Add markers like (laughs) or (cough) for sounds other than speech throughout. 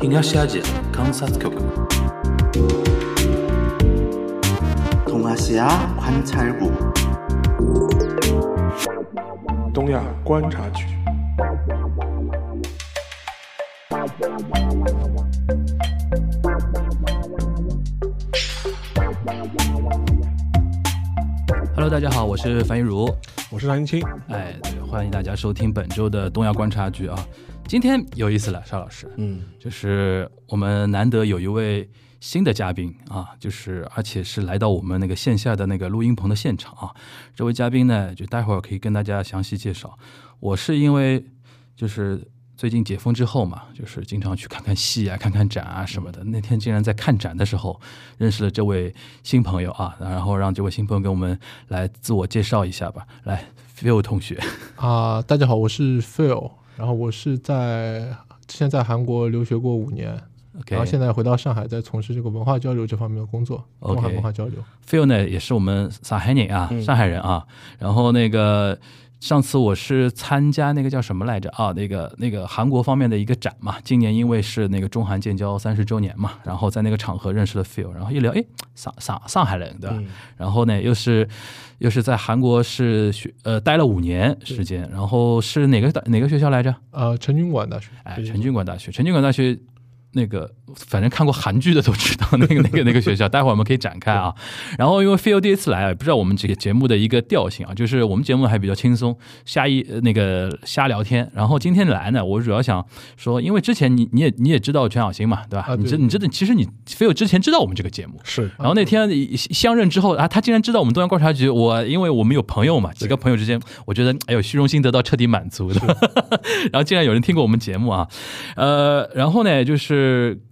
西亚区，康斯坦丘。东亚观察区。东亚观察局。Hello，大家好，我是樊玉茹，我是张云清。哎，欢迎大家收听本周的东亚观察局啊。今天有意思了，邵老师，嗯，就是我们难得有一位新的嘉宾啊，就是而且是来到我们那个线下的那个录音棚的现场啊。这位嘉宾呢，就待会儿可以跟大家详细介绍。我是因为就是最近解封之后嘛，就是经常去看看戏啊、看看展啊什么的。那天竟然在看展的时候认识了这位新朋友啊，然后让这位新朋友给我们来自我介绍一下吧。来，Phil 同学，啊、大家好，我是 Phil，然后我是在之前在韩国留学过五年然后现在回到上海，在从事这个文化交流这方面的工作文化交流。Phil 呢也是我们上海人啊，嗯上海人啊。然后那个上次我是参加那个叫什么来着啊？那个那个韩国方面的一个展嘛。今年因为是那个中韩建交三十周年嘛，然后在那个场合认识了 Phil，然后一聊，哎，上上上海人对吧？嗯然后呢，又是又是在韩国是学呃待了五年时间，然后是哪个大哪个学校来着？呃，陈军馆大学，哎，陈军馆大学，陈军馆大学那个，反正看过韩剧的都知道那个那个那个学校，待会儿我们可以展开啊。然后因为 Phil 第一次来啊，不知道我们这个节目的一个调性啊，就是我们节目还比较轻松，瞎一呃那个瞎聊天。然后今天来呢，我主要想说，因为之前你你也你也知道全小新嘛，对吧？啊对你知你知道，其实你 Phil 之前知道我们这个节目，是然后那天相认之后啊，他竟然知道我们东阳观察局。我因为我们有朋友嘛，几个朋友之间，我觉得哎呦虚荣心得到彻底满足的。(laughs) 然后竟然有人听过我们节目啊，呃，然后呢，就是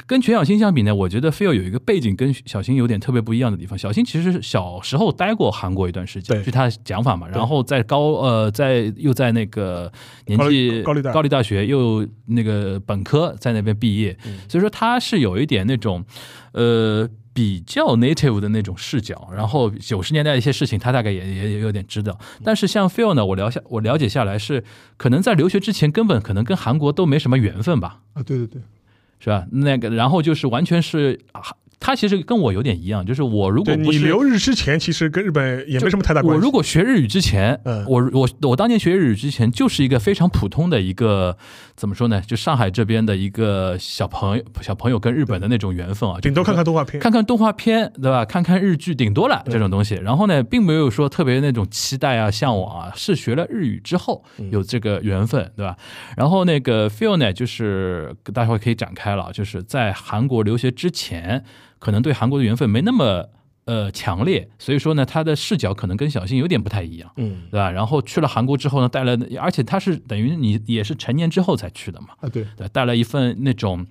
跟全小新相比呢，我觉得 Phil 有一个背景跟小新有点特别不一样的地方。小新其实小时候待过韩国一段时间，对据他讲法嘛，然后在高呃在又在那个年纪高丽高丽大高丽大学又那个本科在那边毕业，所以说他是有一点那种呃。比较 native 的那种视角，然后九十年代的一些事情，他大概也也也有点知道。但是像 Phil 呢，我了下我了解下来是，可能在留学之前根本可能跟韩国都没什么缘分吧，啊，对对对，是吧？那个然后就是完全是，他其实跟我有点一样，就是我如果不是留日之前，其实跟日本也没什么太大关系。我如果学日语之前，嗯我我我当年学日语之前就是一个非常普通的一个怎么说呢？就上海这边的一个小朋友小朋友跟日本的那种缘分啊，顶多看看动画片，看看动画片，对吧？看看日剧，顶多了这种东西。然后呢，并没有说特别那种期待啊、向往啊，是学了日语之后有这个缘分，对吧？然后那个 feel 呢，就是大家可以展开了，就是在韩国留学之前，可能对韩国的缘分没那么呃强烈，所以说呢，他的视角可能跟小新有点不太一样。嗯，对吧？然后去了韩国之后呢，带了，而且他是等于你也是成年之后才去的嘛，啊对，对，带了一份那种，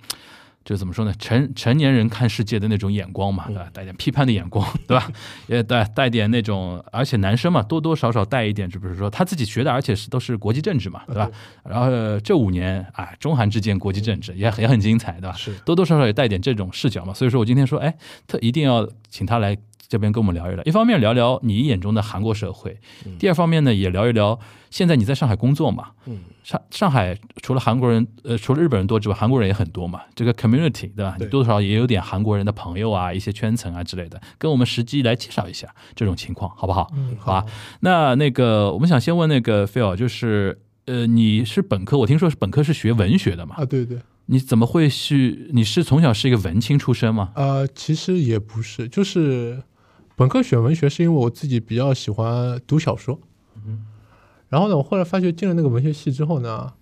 就怎么说呢，成成年人看世界的那种眼光嘛，对吧？带点批判的眼光，(laughs) 对吧？也带带点那种，而且男生嘛，多多少少带一点，就比如说他自己学的，而且是都是国际政治嘛，对吧？然后呃这五年啊，中韩之间国际政治也很也很精彩，对吧？是多多少少也带点这种视角嘛。所以说我今天说，哎，特一定要请他来这边跟我们聊一聊。一方面聊聊你眼中的韩国社会，第二方面呢也聊一聊现在你在上海工作嘛。嗯，上上海除了韩国人，呃，除了日本人多之外，韩国人也很多嘛。这个 community 对吧？你多多少少也有点韩国人的朋友啊，一些圈层啊之类的，跟我们实际来介绍一下这种情况，好不好？嗯，好吧。那那个我们想先问那个 Phil，就是呃，你是本科，我听说是本科是学文学的嘛？啊对对，你怎么会去？你是从小是一个文青出身吗？呃，其实也不是，就是本科选文学是因为我自己比较喜欢读小说，然后呢，我后来发觉进了那个文学系之后呢，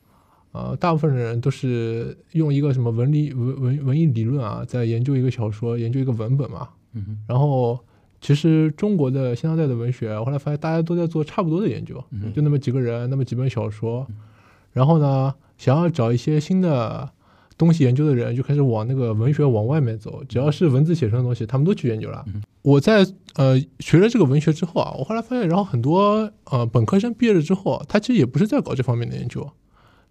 呃，大部分人都是用一个什么文理文文文艺理论啊，在研究一个小说，研究一个文本嘛，嗯，然后其实中国的现当代的文学，我后来发现大家都在做差不多的研究，嗯就那么几个人，那么几本小说，然后呢，想要找一些新的东西研究的人，就开始往那个文学往外面走，只要是文字写成的东西，他们都去研究了。我在呃学了这个文学之后啊，我后来发现，然后很多呃本科生毕业了之后，他其实也不是在搞这方面的研究，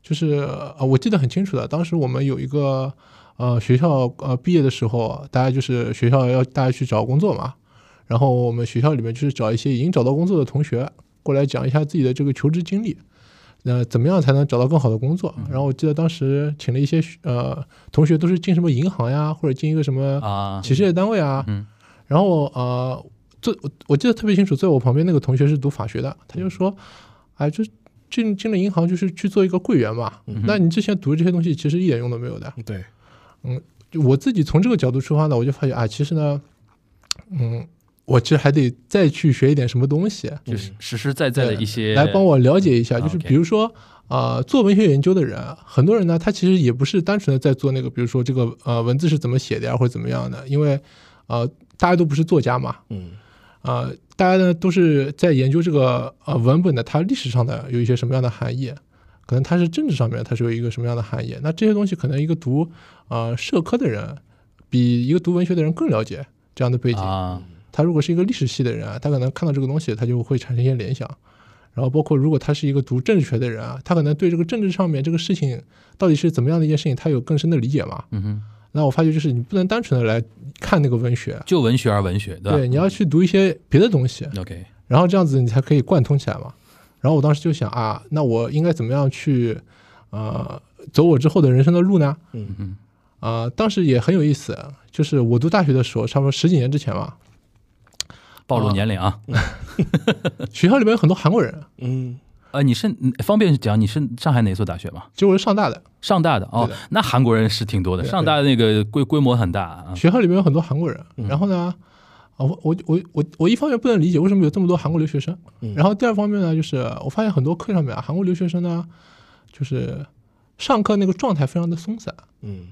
就是呃我记得很清楚的，当时我们有一个呃学校呃毕业的时候，大家就是学校要大家去找工作嘛，然后我们学校里面就是找一些已经找到工作的同学过来讲一下自己的这个求职经历。呃，怎么样才能找到更好的工作？然后我记得当时请了一些呃同学，都是进什么银行呀，或者进一个什么啊，企事业单位啊。嗯然后呃，坐我我记得特别清楚，在我旁边那个同学是读法学的，他就说，哎，就进进了银行就是去做一个柜员嘛。嗯那你之前读的这些东西其实一点用都没有的。对，嗯我自己从这个角度出发呢，我就发现啊，其实呢，嗯，我其实还得再去学一点什么东西，就是实实在在的一些来帮我了解一下。就是比如说，呃，做文学研究的人，很多人呢，他其实也不是单纯的在做那个，比如说这个呃文字是怎么写的呀，或者怎么样的，因为呃大家都不是作家嘛，嗯呃，大家呢都是在研究这个呃文本的它历史上的有一些什么样的含义，可能它是政治上面它是有一个什么样的含义。那这些东西可能一个读呃社科的人比一个读文学的人更了解这样的背景。啊，他如果是一个历史系的人啊，他可能看到这个东西，他就会产生一些联想。然后包括如果他是一个读政治学的人啊，他可能对这个政治上面这个事情到底是怎么样的一件事情，他有更深的理解嘛。嗯哼，那我发觉就是你不能单纯的来看那个文学，就文学而文学，对吧？对，你要去读一些别的东西，OK，然后这样子你才可以贯通起来嘛。然后我当时就想啊，那我应该怎么样去呃走我之后的人生的路呢？嗯嗯啊、当时也很有意思，就是我读大学的时候，差不多十几年之前嘛，暴露年龄啊。(laughs) 学校里面有很多韩国人，嗯。呃，你是嗯方便讲你是上海哪所大学吗？就我是上大的，上大的哦，那韩国人是挺多的，上大的那个规规模很大啊。学校里面有很多韩国人，嗯。然后呢，啊，我我我我我一方面不能理解为什么有这么多韩国留学生，嗯。然后第二方面呢，就是我发现很多课上面啊，韩国留学生呢，就是上课那个状态非常的松散。嗯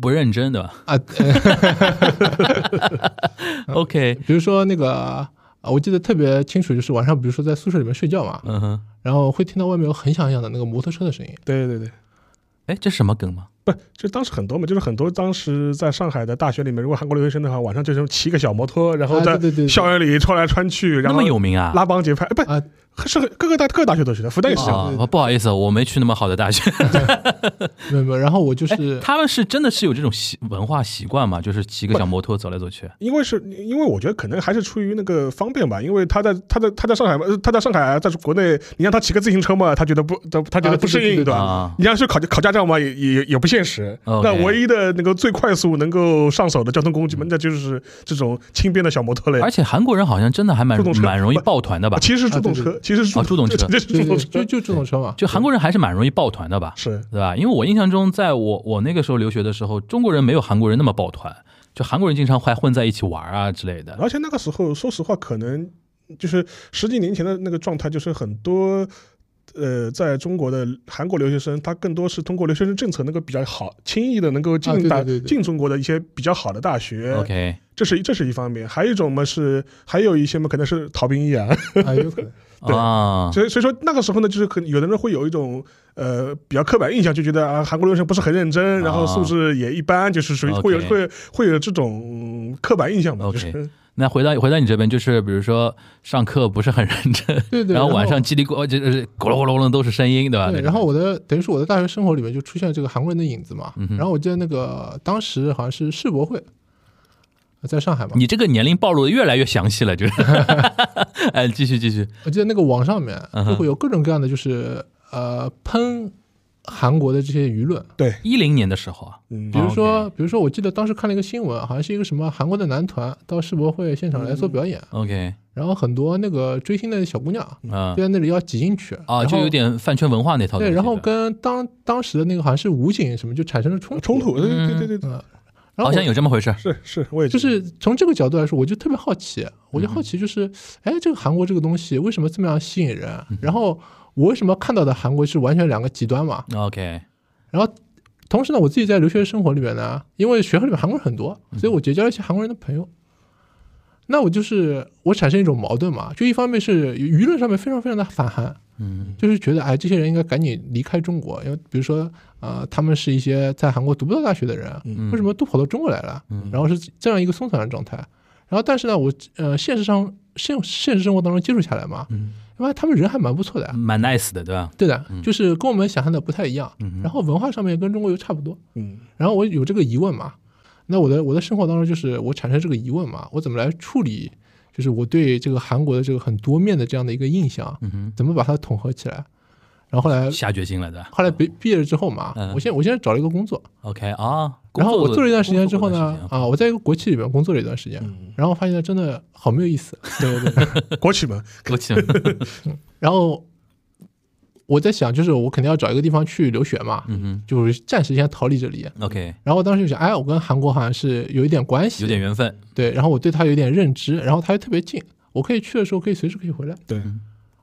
不认真对吧啊，呃？(laughs) OK，比如说那个啊，我记得特别清楚，就是晚上比如说在宿舍里面睡觉嘛，嗯哼，然后会听到外面有很响很响的那个摩托车的声音，对对对，哎，这是什么梗吗？不，就当时很多嘛，就是很多当时在上海的大学里面，如果韩国留学生的话，晚上就是骑个小摩托，然后在校园里穿来穿去，然那后么有名啊？拉帮结派，哎，不啊，是各个大各个大学都是的，复旦也是这样。啊，不好意思，我没去那么好的大学。(laughs) 没有没有，然后我就是他们是真的是有这种习文化习惯嘛？就是骑个小摩托走来走去。因为是因为我觉得可能还是出于那个方便吧，因为他在他在他在上海嘛，呃他在上海在国内，你让他骑个自行车嘛，他觉得不他他觉得不适应，啊对吧？啊你让他去考考驾照嘛，也也也不现实。那唯一的那个最快速能够上手的交通工具嘛，那就是这种轻便的小摩托类。而且韩国人好像真的还蛮蛮容易抱团的吧？其实是助动车，其实助动车这是对对，助动车就，就这种车嘛，就韩国人还是蛮容易抱团的吧？是对吧？因为我印象中，在我我那个时候留学的时候，中国人没有韩国人那么抱团，就韩国人经常还混在一起玩啊之类的。而且那个时候，说实话，可能就是十几年前的那个状态，就是很多呃，在中国的韩国留学生，他更多是通过留学生政策能够比较好、轻易的能够啊进大、进中国的一些比较好的大学。OK，这是这是一方面，还有一种嘛是，还有一些嘛可能是逃兵役啊。啊，有可能。(laughs) 对啊，所以所以说那个时候呢，就是可能有的人会有一种呃比较刻板印象，就觉得啊韩国留学生不是很认真，然后素质也一般，就是属于会有会会有这种嗯刻板印象嘛。就是那回到回到你这边，就是比如说上课不是很认真，对对，然后晚上叽里咕就是咕噜咕噜咕噜都是声音，对吧？对，然后我的等于是我的大学生活里面就出现了这个韩国人的影子嘛。嗯然后我记得那个当时好像是世博会，在上海嘛。你这个年龄暴露的越来越详细了，就是，(laughs) 哎，继续继续，我记得那个网上面就会有各种各样的就是呃喷韩国的这些舆论，对。一零年的时候啊，嗯。比如说比如说我记得当时看了一个新闻，好像是一个什么韩国的男团到世博会现场来做表演，OK，然后很多那个追星的小姑娘嗯就在那里要挤进去啊，就有点饭圈文化那套对，然后跟当当时的那个好像是武警什么就产生了冲冲突，对嗯。对对对好像有这么回事。是是，我也就是从这个角度来说，我就特别好奇，我就好奇就是，哎，这个韩国这个东西为什么这么样吸引人？然后我为什么看到的韩国是完全两个极端嘛？OK，然后同时呢，我自己在留学生活里面呢，因为学校里面韩国人很多，所以我结交了一些韩国人的朋友。那我就是我产生一种矛盾嘛，就一方面是舆论上面非常非常的反韩，嗯就是觉得哎，这些人应该赶紧离开中国，因为比如说呃，他们是一些在韩国读不到大学的人，嗯为什么都跑到中国来了？嗯然后是这样一个松散的状态。然后但是呢，我呃现实上现现实生活当中接触下来嘛，嗯，因为他们人还蛮不错的，蛮 nice 的，对吧？对的嗯，就是跟我们想象的不太一样。嗯然后文化上面跟中国又差不多。嗯然后我有这个疑问嘛，那我的我的生活当中就是我产生这个疑问嘛，我怎么来处理？就是我对这个韩国的这个很多面的这样的一个印象，嗯，怎么把它统合起来？然后后来下决心了的。后来毕毕业了之后嘛，嗯。我现我现在找了一个工作，OK 啊，然后我做了一段时间之后呢啊，我在一个国企里面工作了一段时间，嗯，然后发现真的好没有意思。(laughs) 对对对，国企嘛，国企。(laughs) 然后我在想，就是我肯定要找一个地方去留学嘛，嗯就是暂时先逃离这里。，OK，然后我当时就想，哎，我跟韩国好像是有一点关系，有点缘分。对，然后我对他有点认知，然后他又特别近，我可以去的时候可以随时可以回来。对，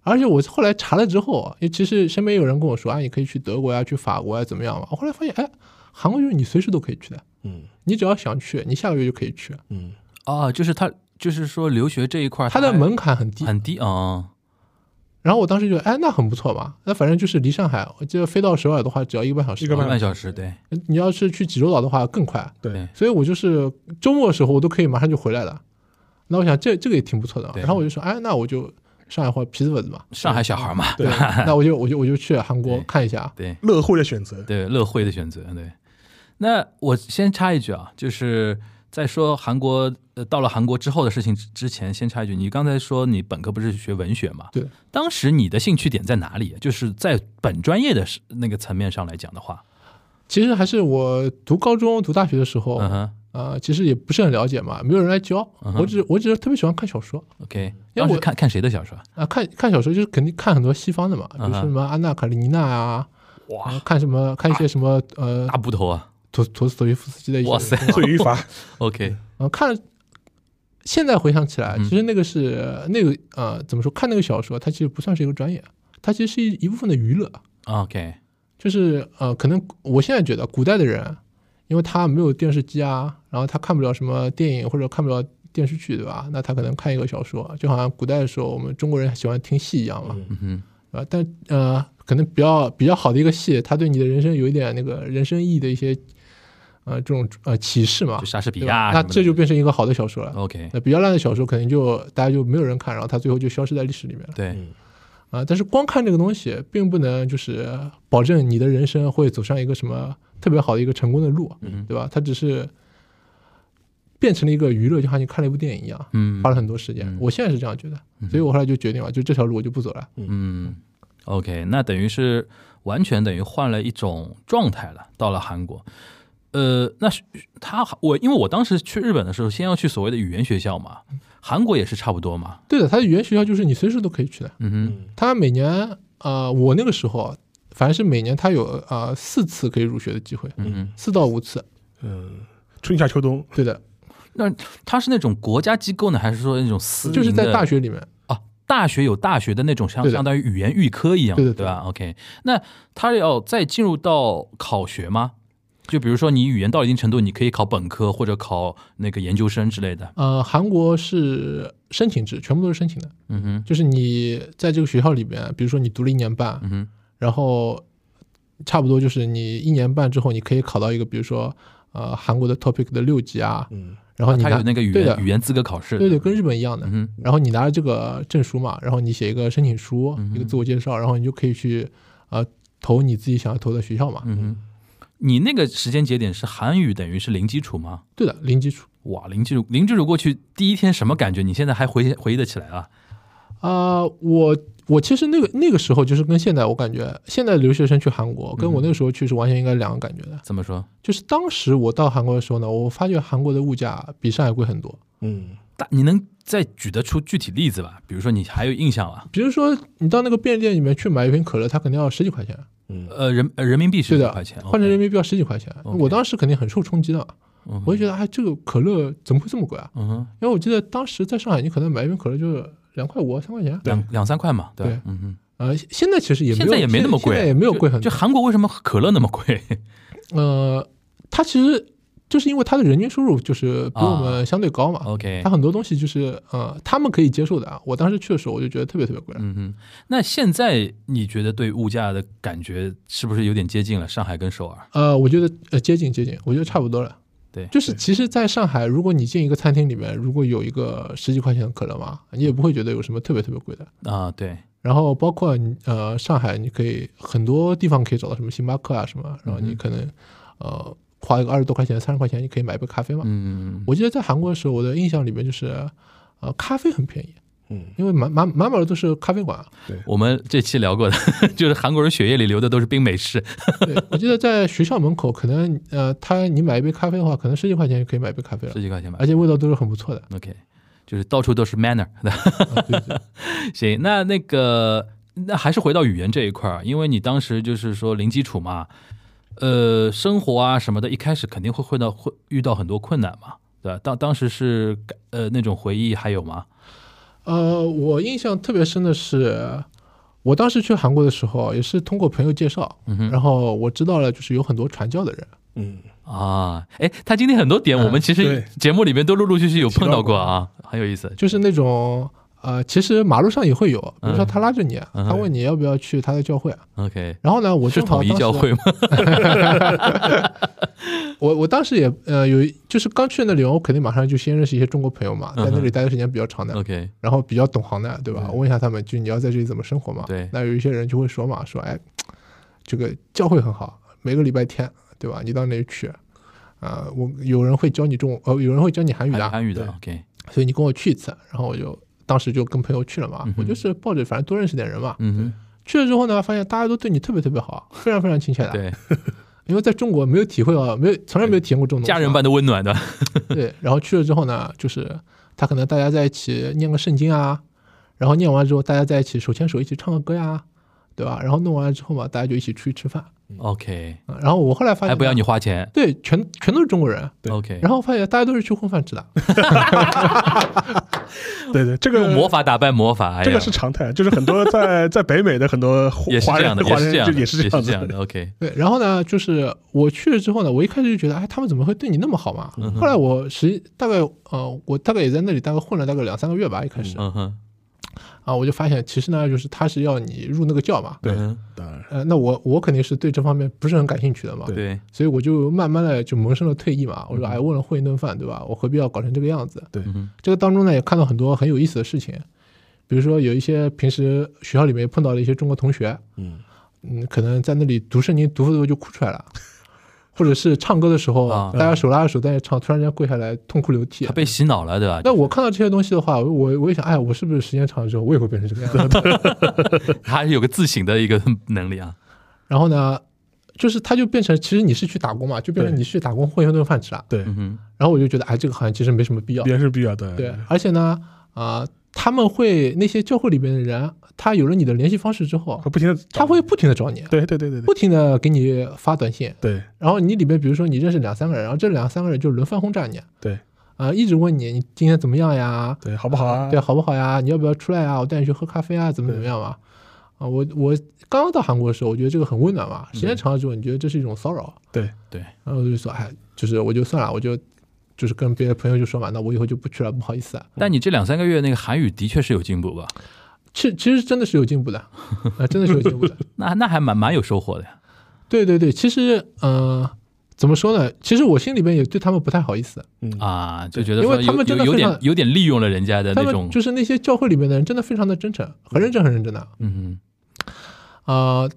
而且我后来查了之后啊，因为其实身边有人跟我说，啊，你可以去德国呀、去法国呀，怎么样嘛？我后来发现，哎，韩国就是你随时都可以去的，嗯你只要想去，你下个月就可以去，嗯，啊，就是他，就是说留学这一块儿，它的门槛很低。很低啊。然后我当时就，哎，那很不错嘛，那反正就是离上海，我记得飞到首尔的话只要一个半小时，一个半半小时，对你要是去济州岛的话更快。对，所以我就是周末的时候我都可以马上就回来了。那我想这这个也挺不错的，然后我就说，哎，那我就上海话皮子粉子嘛，上海小孩嘛，对 (laughs) 那我就我就我就去韩国看一下。对乐会的选择，对，乐会的选择，对。那我先插一句啊，就是在说韩国呃到了韩国之后的事情之之前，先插一句，你刚才说你本科不是学文学嘛？对。当时你的兴趣点在哪里？就是在本专业的那个层面上来讲的话，其实还是我读高中、读大学的时候，嗯哼啊，其实也不是很了解嘛，没有人来教。我只我只是特别喜欢看小说，OK。因为我当时看看谁的小说？啊，看看小说就是肯定看很多西方的嘛，比如说什么安娜卡列尼娜啊，哇，看什么看一些什么呃大部头啊陀陀思妥耶夫斯基的一些哇塞罪与罚！(laughs) OK，啊，看现在回想起来，嗯其实那个是那个呃，怎么说？看那个小说，它其实不算是一个专业，它其实是一一部分的娱乐。OK，就是呃，可能我现在觉得古代的人，因为他没有电视机啊，然后他看不了什么电影或者看不了电视剧，对吧？那他可能看一个小说，就好像古代的时候我们中国人喜欢听戏一样嘛，嗯？但呃，可能比较比较好的一个戏，它对你的人生有一点那个人生意义的一些呃这种呃启示嘛就，莎士比对吧？那这就变成一个好的小说了。OK，那比较烂的小说，可能就大家就没有人看，然后它最后就消失在历史里面了。对，嗯啊，但是光看这个东西，并不能就是保证你的人生会走上一个什么特别好的一个成功的路，嗯对吧？它只是变成了一个娱乐，就好像你看了一部电影一样，嗯花了很多时间。嗯我现在是这样觉得，嗯所以我后来就决定了，就这条路我就不走了。嗯，OK，那等于是完全等于换了一种状态了，到了韩国。呃，那是他我因为我当时去日本的时候，先要去所谓的语言学校嘛，韩国也是差不多嘛。对的，他的语言学校就是你随时都可以去的。嗯哼，他每年呃，我那个时候反正是每年他有呃四次可以入学的机会，嗯，四到五次。嗯，春夏秋冬，对的，那它是那种国家机构呢，还是说那种私？就是在大学里面。啊，大学有大学的那种相相当于语言预科一样，对的对吧？OK，那他要再进入到考学吗？就比如说你语言到一定程度，你可以考本科或者考那个研究生之类的。呃，韩国是申请制，全部都是申请的。嗯哼，就是你在这个学校里边，比如说你读了一年半，嗯哼，然后差不多就是你一年半之后，你可以考到一个，比如说呃韩国的 topic 的六级啊，嗯然后你拿他有那个语言语言资格考试。对对，跟日本一样的。嗯，然后你拿着这个证书嘛，然后你写一个申请书，嗯一个自我介绍，然后你就可以去呃投你自己想要投的学校嘛。嗯哼，你那个时间节点是韩语等于是零基础吗？对的，零基础。哇，零基础，零基础过去第一天什么感觉？你现在还回回忆得起来啊？啊、我我其实那个那个时候就是跟现在我感觉，现在留学生去韩国跟我那个时候去是完全应该两个感觉的。怎么说？就是当时我到韩国的时候呢，我发觉韩国的物价比上海贵很多。嗯但，你能再举得出具体例子吧？比如说你还有印象啊？比如说你到那个便利店里面去买一瓶可乐，它肯定要十几块钱，嗯呃，人呃人民币十对的几块钱，换成人民币要十几块钱。我当时肯定很受冲击的，嗯我就觉得哎，这个可乐怎么会这么贵啊？嗯哼，因为我记得当时在上海，你可能买一瓶可乐就是两块五、三块钱。两两三块嘛，对嗯哼，呃，现在其实也没有，现在也没那么贵，现在也没有贵很多。就就韩国为什么可乐那么贵？(laughs) 呃，它其实就是因为它的人均收入就是比我啊们相对高嘛，OK，它很多东西就是呃他们可以接受的啊。我当时去的时候，我就觉得特别特别贵。嗯嗯，那现在你觉得对物价的感觉是不是有点接近了上海跟首尔？呃，我觉得呃接近接近，我觉得差不多了。对就是其实，在上海，如果你进一个餐厅里面，如果有一个十几块钱的可乐嘛，你也不会觉得有什么特别特别贵的。啊，对，然后包括你呃上海，你可以很多地方可以找到什么星巴克啊什么，然后你可能呃花一个二十多块钱、三十块钱，你可以买一杯咖啡嘛。嗯，我记得在韩国的时候，我的印象里面就是呃咖啡很便宜，嗯，因为满满满满的都是咖啡馆。对我们这期聊过的，(laughs) 就是韩国人血液里流的都是冰美式。(laughs) 对，我记得在学校门口，可能呃，他你买一杯咖啡的话，可能十几块钱就可以买一杯咖啡了十，几块钱吧而且味道都是很不错的。，OK，就是到处都是 manner 的。(laughs) 啊对对行，那那个那还是回到语言这一块儿，因为你当时就是说零基础嘛，呃，生活啊什么的，一开始肯定会会到会遇到很多困难嘛，对吧？当当时是呃那种回忆还有吗？呃，我印象特别深的是，我当时去韩国的时候，也是通过朋友介绍，嗯然后我知道了，就是有很多传教的人。嗯，啊，哎，他今天很多点我们其实节目里面都陆陆续续有碰到过啊，很有意思。就是那种呃，其实马路上也会有，比如说嗯他拉着你，嗯他问你要不要去他的教会，OK，然后呢，我是正好当时统一教会吗？(laughs) 我我当时也呃有就是刚去那里，我肯定马上就先认识一些中国朋友嘛，在那里待的时间比较长的，OK，然后比较懂行的，对吧？我问一下他们，就你要在这里怎么生活嘛？对那有一些人就会说嘛，说哎，这个教会很好，每个礼拜天，对吧？你到那里去。啊、我有人会教你中呃，有人会教你韩语的，韩韩语的 OK，所以你跟我去一次，然后我就当时就跟朋友去了嘛，嗯我就是抱着反正多认识点人嘛。嗯去了之后呢，发现大家都对你特别特别好，(laughs) 非常非常亲切，的。对，(laughs) 因为在中国没有体会到，没有从来没有体验过这种家人般的温暖的，(laughs) 对，然后去了之后呢，就是他可能大家在一起念个圣经啊，然后念完之后大家在一起手牵手一起唱个歌呀，对吧？然后弄完了之后嘛，大家就一起出去吃饭。OK，啊然后我后来发现，还不要你花钱。对，全全都是中国人，对，OK，然后发现大家都是去混饭吃的。(laughs) 对对，这个用魔法打败魔法，哎这个是常态，就是很多在在北美的很多华华也是这样的，也是这样的，人就也是这样的，OK，对，然后呢，就是我去了之后呢，我一开始就觉得，哎，他们怎么会对你那么好嘛？后来我实大概呃，我大概也在那里大概混了大概两三个月吧，一开始、嗯哼，啊，我就发现其实呢，就是他是要你入那个教嘛。对当然呃，那我我肯定是对这方面不是很感兴趣的嘛，对对，所以我就慢慢的就萌生了退役嘛。我说，嗯哎，为了混一顿饭，对吧？我何必要搞成这个样子？对，这个当中呢，也看到很多很有意思的事情，比如说有一些平时学校里面碰到的一些中国同学，嗯嗯，可能在那里读圣经读着读着就哭出来了，(laughs) 或者是唱歌的时候，啊大家手拉着手在那唱，突然间跪下来痛哭流涕他。被洗脑了，对吧？那我看到这些东西的话，我我也想，哎，我是不是时间长了之后，我也会变成这个样子？他 (laughs) 还是有个自省的一个能力啊，然后呢，就是他就变成，其实你是去打工嘛，就变成你去打工混一顿饭吃了。对，然后我就觉得，哎，这个好像其实没什么必要。也是必要的，对，而且呢，啊、他们会那些教会里边的人，他有了你的联系方式之后会，不停的他会不停的找你，对对对对对不停的给你发短信，对然后你里面比如说你认识两三个人，然后这两三个人就轮番轰炸你，对啊、一直问你你今天怎么样呀？对，好不好啊？对，好不好呀？你要不要出来啊？我带你去喝咖啡啊？怎么怎么样嘛？啊，我我刚刚到韩国的时候，我觉得这个很温暖嘛。时间长了之后，你觉得这是一种骚扰，对对，然后我就说，哎，就是我就算了，我就就是跟别的朋友就说嘛，那我以后就不去了，不好意思啊。但你这两三个月那个韩语的确是有进步吧？其其实真的是有进步的，啊、真的是有进步的。(laughs) 那那还蛮蛮有收获的呀。对对对，其实嗯、呃怎么说呢？其实我心里边也对他们不太好意思，嗯啊，就觉得因为他们真的有有点有点利用了人家的那种，就是那些教会里面的人，真的非常的真诚，很认真，很认真的。嗯啊、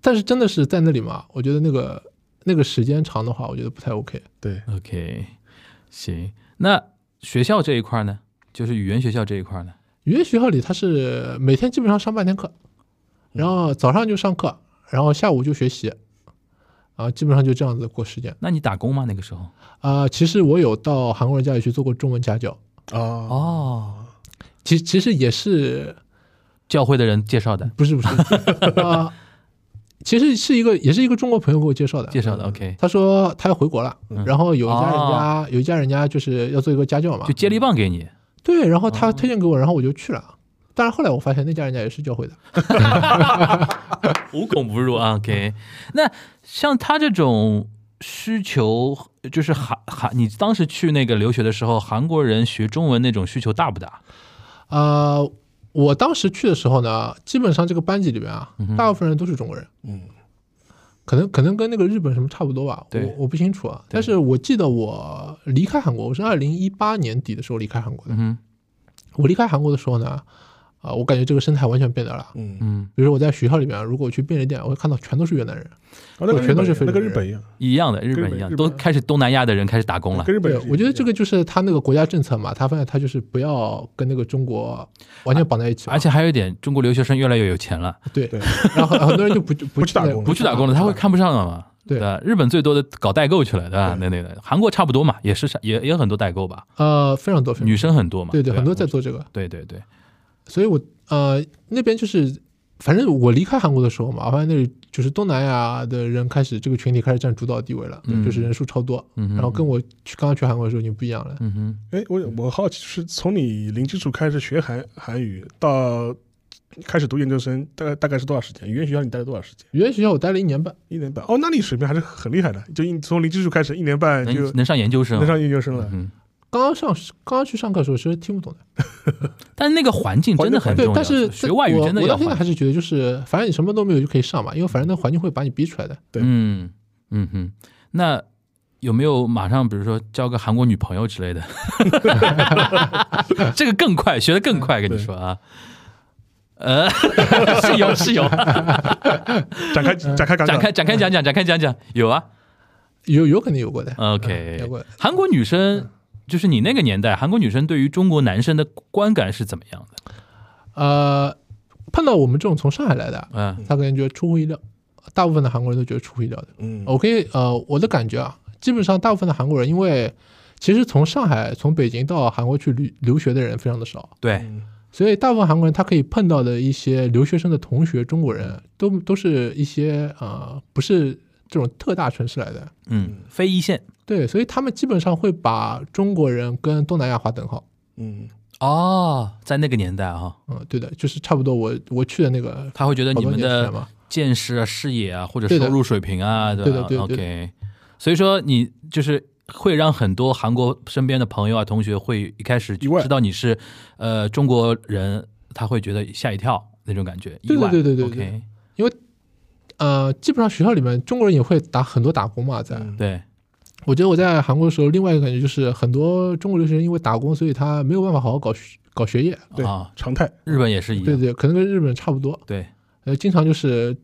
但是真的是在那里嘛，我觉得那个那个时间长的话，我觉得不太 OK。对，OK，行。那学校这一块呢，就是语言学校这一块呢，语言学校里，他是每天基本上上半天课，然后早上就上课，然后下午就学习，啊，基本上就这样子过时间。那你打工吗？那个时候？啊、其实我有到韩国人家里去做过中文家教，啊哦，其其实也是教会的人介绍的，不是不是 (laughs) 啊、其实是一个也是一个中国朋友给我介绍的，介绍的。OK，他说他要回国了，嗯然后有一家人家、有一家人家就是要做一个家教嘛就，接力棒给你。对，然后他推荐给我，然后我就去了。但是后来我发现那家人家也是教会的，无孔不入啊。OK，那像他这种需求，就是韩韩，你当时去那个留学的时候，韩国人学中文那种需求大不大？呃，我当时去的时候呢，基本上这个班级里边啊大部分人都是中国人，嗯。可能可能跟那个日本什么差不多吧，我我不清楚啊。但是我记得我离开韩国，我是二零一八年底的时候离开韩国的。嗯，我离开韩国的时候呢，啊、我感觉这个生态完全变掉了。嗯，嗯，比如说我在学校里面，如果我去便利店，我会看到全都是越南人。哦，那个全都是非本那个洲人日本一样，一样的，日本一样，都开始东南亚的人开始打工了。日本我觉得这个就是他那个国家政策嘛，他发现他就是不要跟那个中国完全绑在一起嘛，而且还有一点，中国留学生越来越有钱了，对对，然后很很多人就不 (laughs) 不那不去打工了不去打工了，他会看不上了嘛？对吧？日本最多的搞代购去了，对吧？对那那个，韩国差不多嘛，也是也也很多代购吧，呃非常多，非常多女生很多嘛，对对，吧很多在做这个，对对对，所以我呃那边就是，反正我离开韩国的时候嘛，我发现那里就是东南亚的人开始这个群体开始占主导地位了，嗯就是人数超多，嗯，然后跟我去刚刚去韩国的时候已经不一样了。嗯哼，哎，我我好奇，是从你零基础开始学韩韩语到开始读研究生，大概大概是多少时间？语言学校你待了多少时间？语言学校我待了一年半，一年半。哦，那你水平还是很厉害的，就一从零基础开始，一年半就能能上研究生能，上研究生了。嗯，刚刚上刚刚去上课的时候其实听不懂的，(laughs) 但那个环境真的很重，要，对但是学外语真的我现在还是觉得就是，反正你什么都没有就可以上嘛，因为反正那个环境会把你逼出来的。对嗯嗯哼，那有没有马上比如说交个韩国女朋友之类的？(laughs) 这个更快，学的更快，跟你说啊。呃，(laughs) 是有是有，展开展开讲讲，展开展开讲讲，展开讲讲，有啊。有有肯定有过的 OK 有过。韩国女生就是你那个年代，韩国女生对于中国男生的观感是怎么样的？呃，碰到我们这种从上海来的，嗯。他可能觉得出乎意料，大部分的韩国人都觉得出乎意料的。嗯，我可以呃，我的感觉啊，基本上大部分的韩国人，因为其实从上海、从北京到韩国去留留学的人非常的少，对，嗯所以大部分韩国人他可以碰到的一些留学生的同学，中国人都都是一些呃不是这种特大城市来的，嗯，非一线对，所以他们基本上会把中国人跟东南亚划等号。嗯，哦，在那个年代啊，嗯，对的，就是差不多我我去的那个他会觉得你们的见识啊、视野啊，或者收入水平啊，对吧的对的。对 OK，所以说你就是会让很多韩国身边的朋友啊、同学会一开始知道你是呃中国人，他会觉得吓一跳那种感觉，意对对外。对对对 OK，呃，基本上学校里面中国人也会打很多打工嘛，在。嗯。对，我觉得我在韩国的时候，另外一个感觉就是很多中国留学生因为打工，所以他没有办法好好搞学搞学业。对啊，常态。日本也是一样。对对，可能跟日本差不多。对呃，经常就是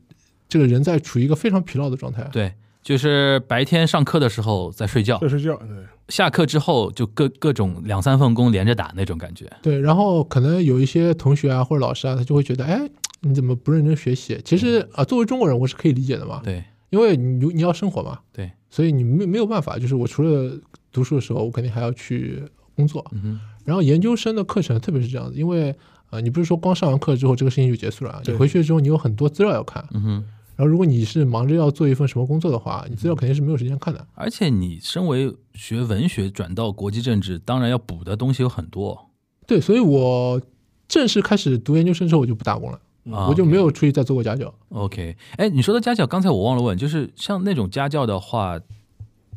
这个人在处于一个非常疲劳的状态。对，就是白天上课的时候在睡觉在，睡觉，对，下课之后就各各种两三份工连着打那种感觉。对，然后可能有一些同学啊或者老师啊，他就会觉得，哎，你怎么不认真学习？其实啊、作为中国人，我是可以理解的嘛，对因为你你要生活嘛，对，所以你没没有办法，就是我除了读书的时候，我肯定还要去工作。嗯哼，然后研究生的课程特别是这样子，因为呃，你不是说光上完课之后这个事情就结束了，你回去之后你有很多资料要看，嗯哼。然后如果你是忙着要做一份什么工作的话，你资料肯定是没有时间看的。而且你身为学文学转到国际政治，当然要补的东西有很多对，所以我正式开始读研究生之后，我就不打工了，啊。我就没有出去再做过家教。OK。哎，你说的家教，刚才我忘了问，就是像那种家教的话，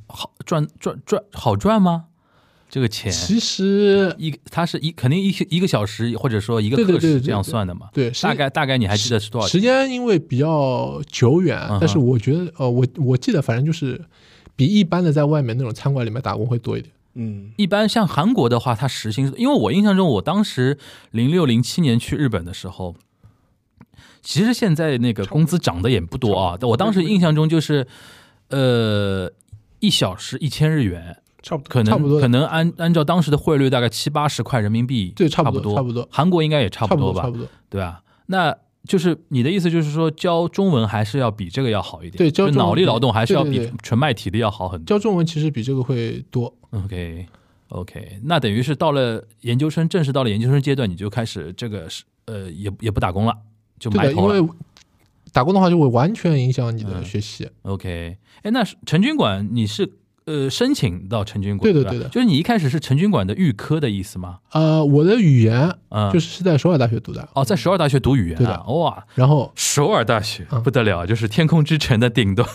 好赚赚赚好赚吗？这个钱其实一它是一肯定一一个小时或者说一个课时这样算的嘛？对，时大概大概你还记得是多少钱？时间因为比较久远，嗯但是我觉得呃，我我记得反正就是比一般的在外面那种餐馆里面打工会多一点。嗯，一般像韩国的话，它时薪，因为我印象中，我当时零六零七年去日本的时候，其实现在那个工资涨的也不多啊。我当时印象中就是，呃，一小时一千日元，差不多。可差不多的能可能按按照当时的汇率，大概七八十块人民币，对，差不多，不差不多，韩国应该也差差不多吧差，不多。对吧？那就是你的意思，就是说教中文还是要比这个要好一点，对教脑力劳动还是要比纯卖体力要好很多。教中文其实比这个会多。OK OK，那等于是到了研究生，正式到了研究生阶段，你就开始这个是呃也也不打工了，就对的，因埋头了。为打工的话就会完全影响你的嗯。学习。OK，哎，那是陈军馆你是呃申请到陈军馆吧对的对的。就是你一开始是陈军馆的预科的意思吗？呃，我的语言嗯，就是是在首尔大学读的，哦，在首尔大学读语言对啊，的。哇，然后首尔大学嗯。不得了，就是天空之城的顶端。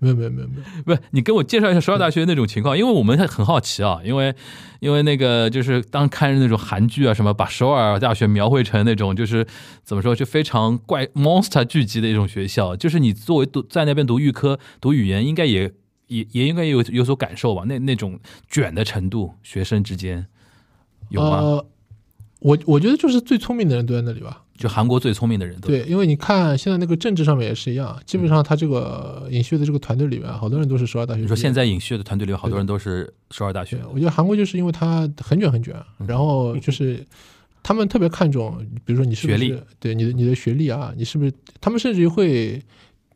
没有没有没有没有，不是，你跟我介绍一下首尔大学那种情况，因为我们很好奇啊，因为因为那个就是当看那种韩剧啊什么，把首尔大学描绘成那种就是怎么说，就非常怪 monster 聚集的一种学校，就是你作为读在那边读预科读语言，应该也也也应该有有所感受吧？那那种卷的程度，学生之间有吗？呃，我我觉得就是最聪明的人都在那里吧。就韩国最聪明的人对，因为你看现在那个政治上面也是一样，基本上他这个尹锡悦的这个团队里面，好多人都是首尔大学。你说现在尹锡悦的团队里有好多人都是首尔大学我觉得韩国就是因为他很卷很卷，嗯然后就是他们特别看重，比如说你是不是学历对你的你的学历啊，你是不是？他们甚至于会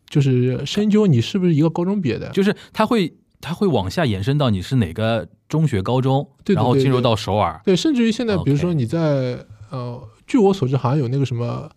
就是深究你是不是一个高中毕业的。就是他会他会往下延伸到你是哪个中学、高中，对对然后进入到首尔。对，甚至于现在，比如说你在呃，据我所知，好像有那个什么。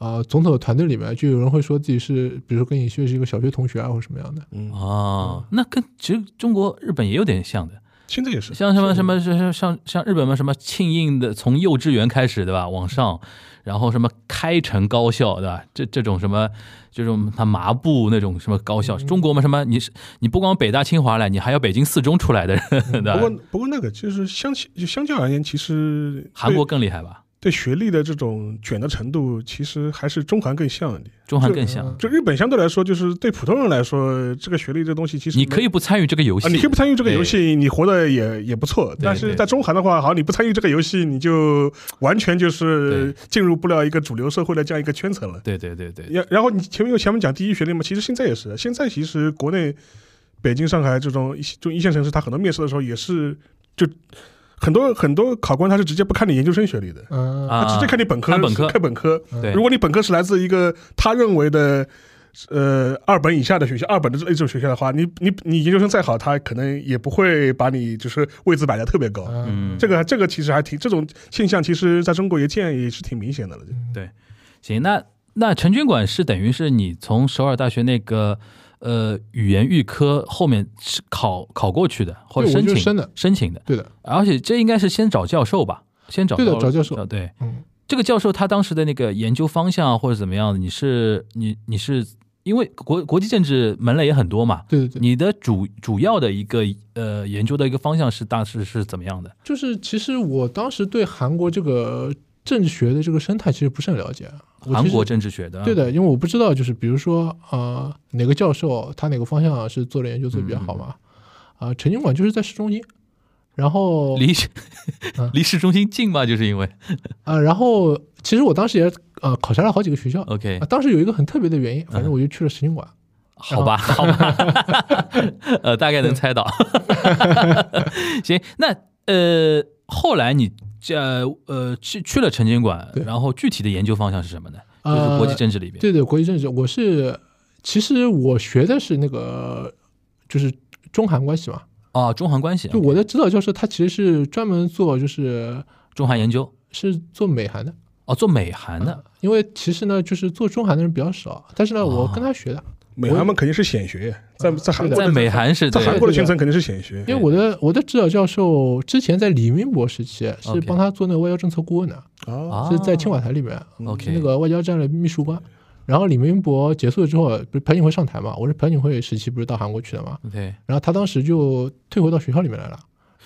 呃，总统的团队里面就有人会说自己是，比如说跟尹锡悦是一个小学同学啊，或者什么样的。嗯，哦，那跟其实中国、日本也有点像的，现在也是，像什么什么像像像日本嘛，什么庆应的从幼稚园开始对吧，往上，然后什么开城高校对吧？这这种什么这种他麻布那种什么高校，中国嘛什么你是你不光北大清华来，你还有北京四中出来的人对吧不过？不过那个就是相起就相较而言，其实韩国更厉害吧？对学历的这种卷的程度，其实还是中韩更像一点。中韩更像，就日本相对来说，就是对普通人来说，这个学历这东西其实你可以不参与这个游戏，啊，你可以不参与这个游戏，你活得也也不错。但是在中韩的话，好，你不参与这个游戏，你就完全就是进入不了一个主流社会的这样一个圈层了。对对对对，然然后你前面有前面讲第一学历嘛，其实现在也是，现在其实国内北京、上海这种一这种一线城市，它很多面试的时候也是就。很多很多考官他是直接不看你研究生学历的，他直接看你本科，看本科。看本科。对。如果你本科是来自一个他认为的呃二本以下的学校，二本的这种学校的话，你你你研究生再好，他可能也不会把你就是位置摆的特别高。嗯，这个这个其实还挺这种现象，其实在中国也见也是挺明显的了。对。行，那那陈军馆是等于是你从首尔大学那个呃语言预科后面是考考过去的，或者申请申的。申请的，对的，而且这应该是先找教授吧，先找对的到找教授。对，嗯，这个教授他当时的那个研究方向或者怎么样的，你是你你是因为国国际政治门类也很多嘛，对对对，你的主主要的一个呃研究的一个方向是大致是怎么样的？就是其实我当时对韩国这个政治学的这个生态其实不是很了解。我其实韩国政治学的，对的，因为我不知道，就是比如说呃哪个教授他哪个方向是做的研究做的比较好嘛，啊、陈经馆就是在市中心，然后离 (laughs) 嗯。离市中心近嘛，就是因为。(laughs) 啊、然后其实我当时也呃考察了好几个学校。OK 啊，当时有一个很特别的原因，反正我就去了陈经馆。好吧，好吧，(laughs) 呃，大概能猜到。行，那呃，后来你这呃去去了陈经馆，然后具体的研究方向是什么呢？就呃是国际政治里边。对对，国际政治，我是其实我学的是那个就是中韩关系嘛，啊，中韩关系，就我的指导教授他其实是专门做就是中韩研究，是做美韩的。哦，做美韩的，因为其实呢，就是做中韩的人比较少，但是呢，哦我跟他学的，美韩们肯定是显学，在在韩国在的美韩是在韩国的圈层肯定是显学。因为我的我的指导教授之前在李明博时期是帮他做那个外交政策顾问的，啊，啊是在青瓦台里面 OK 那个外交战略秘书官。然后李明博结束了之后，不是朴槿惠上台嘛？我是朴槿惠时期不是到韩国去的嘛？OK，然后他当时就退回到学校里面来了，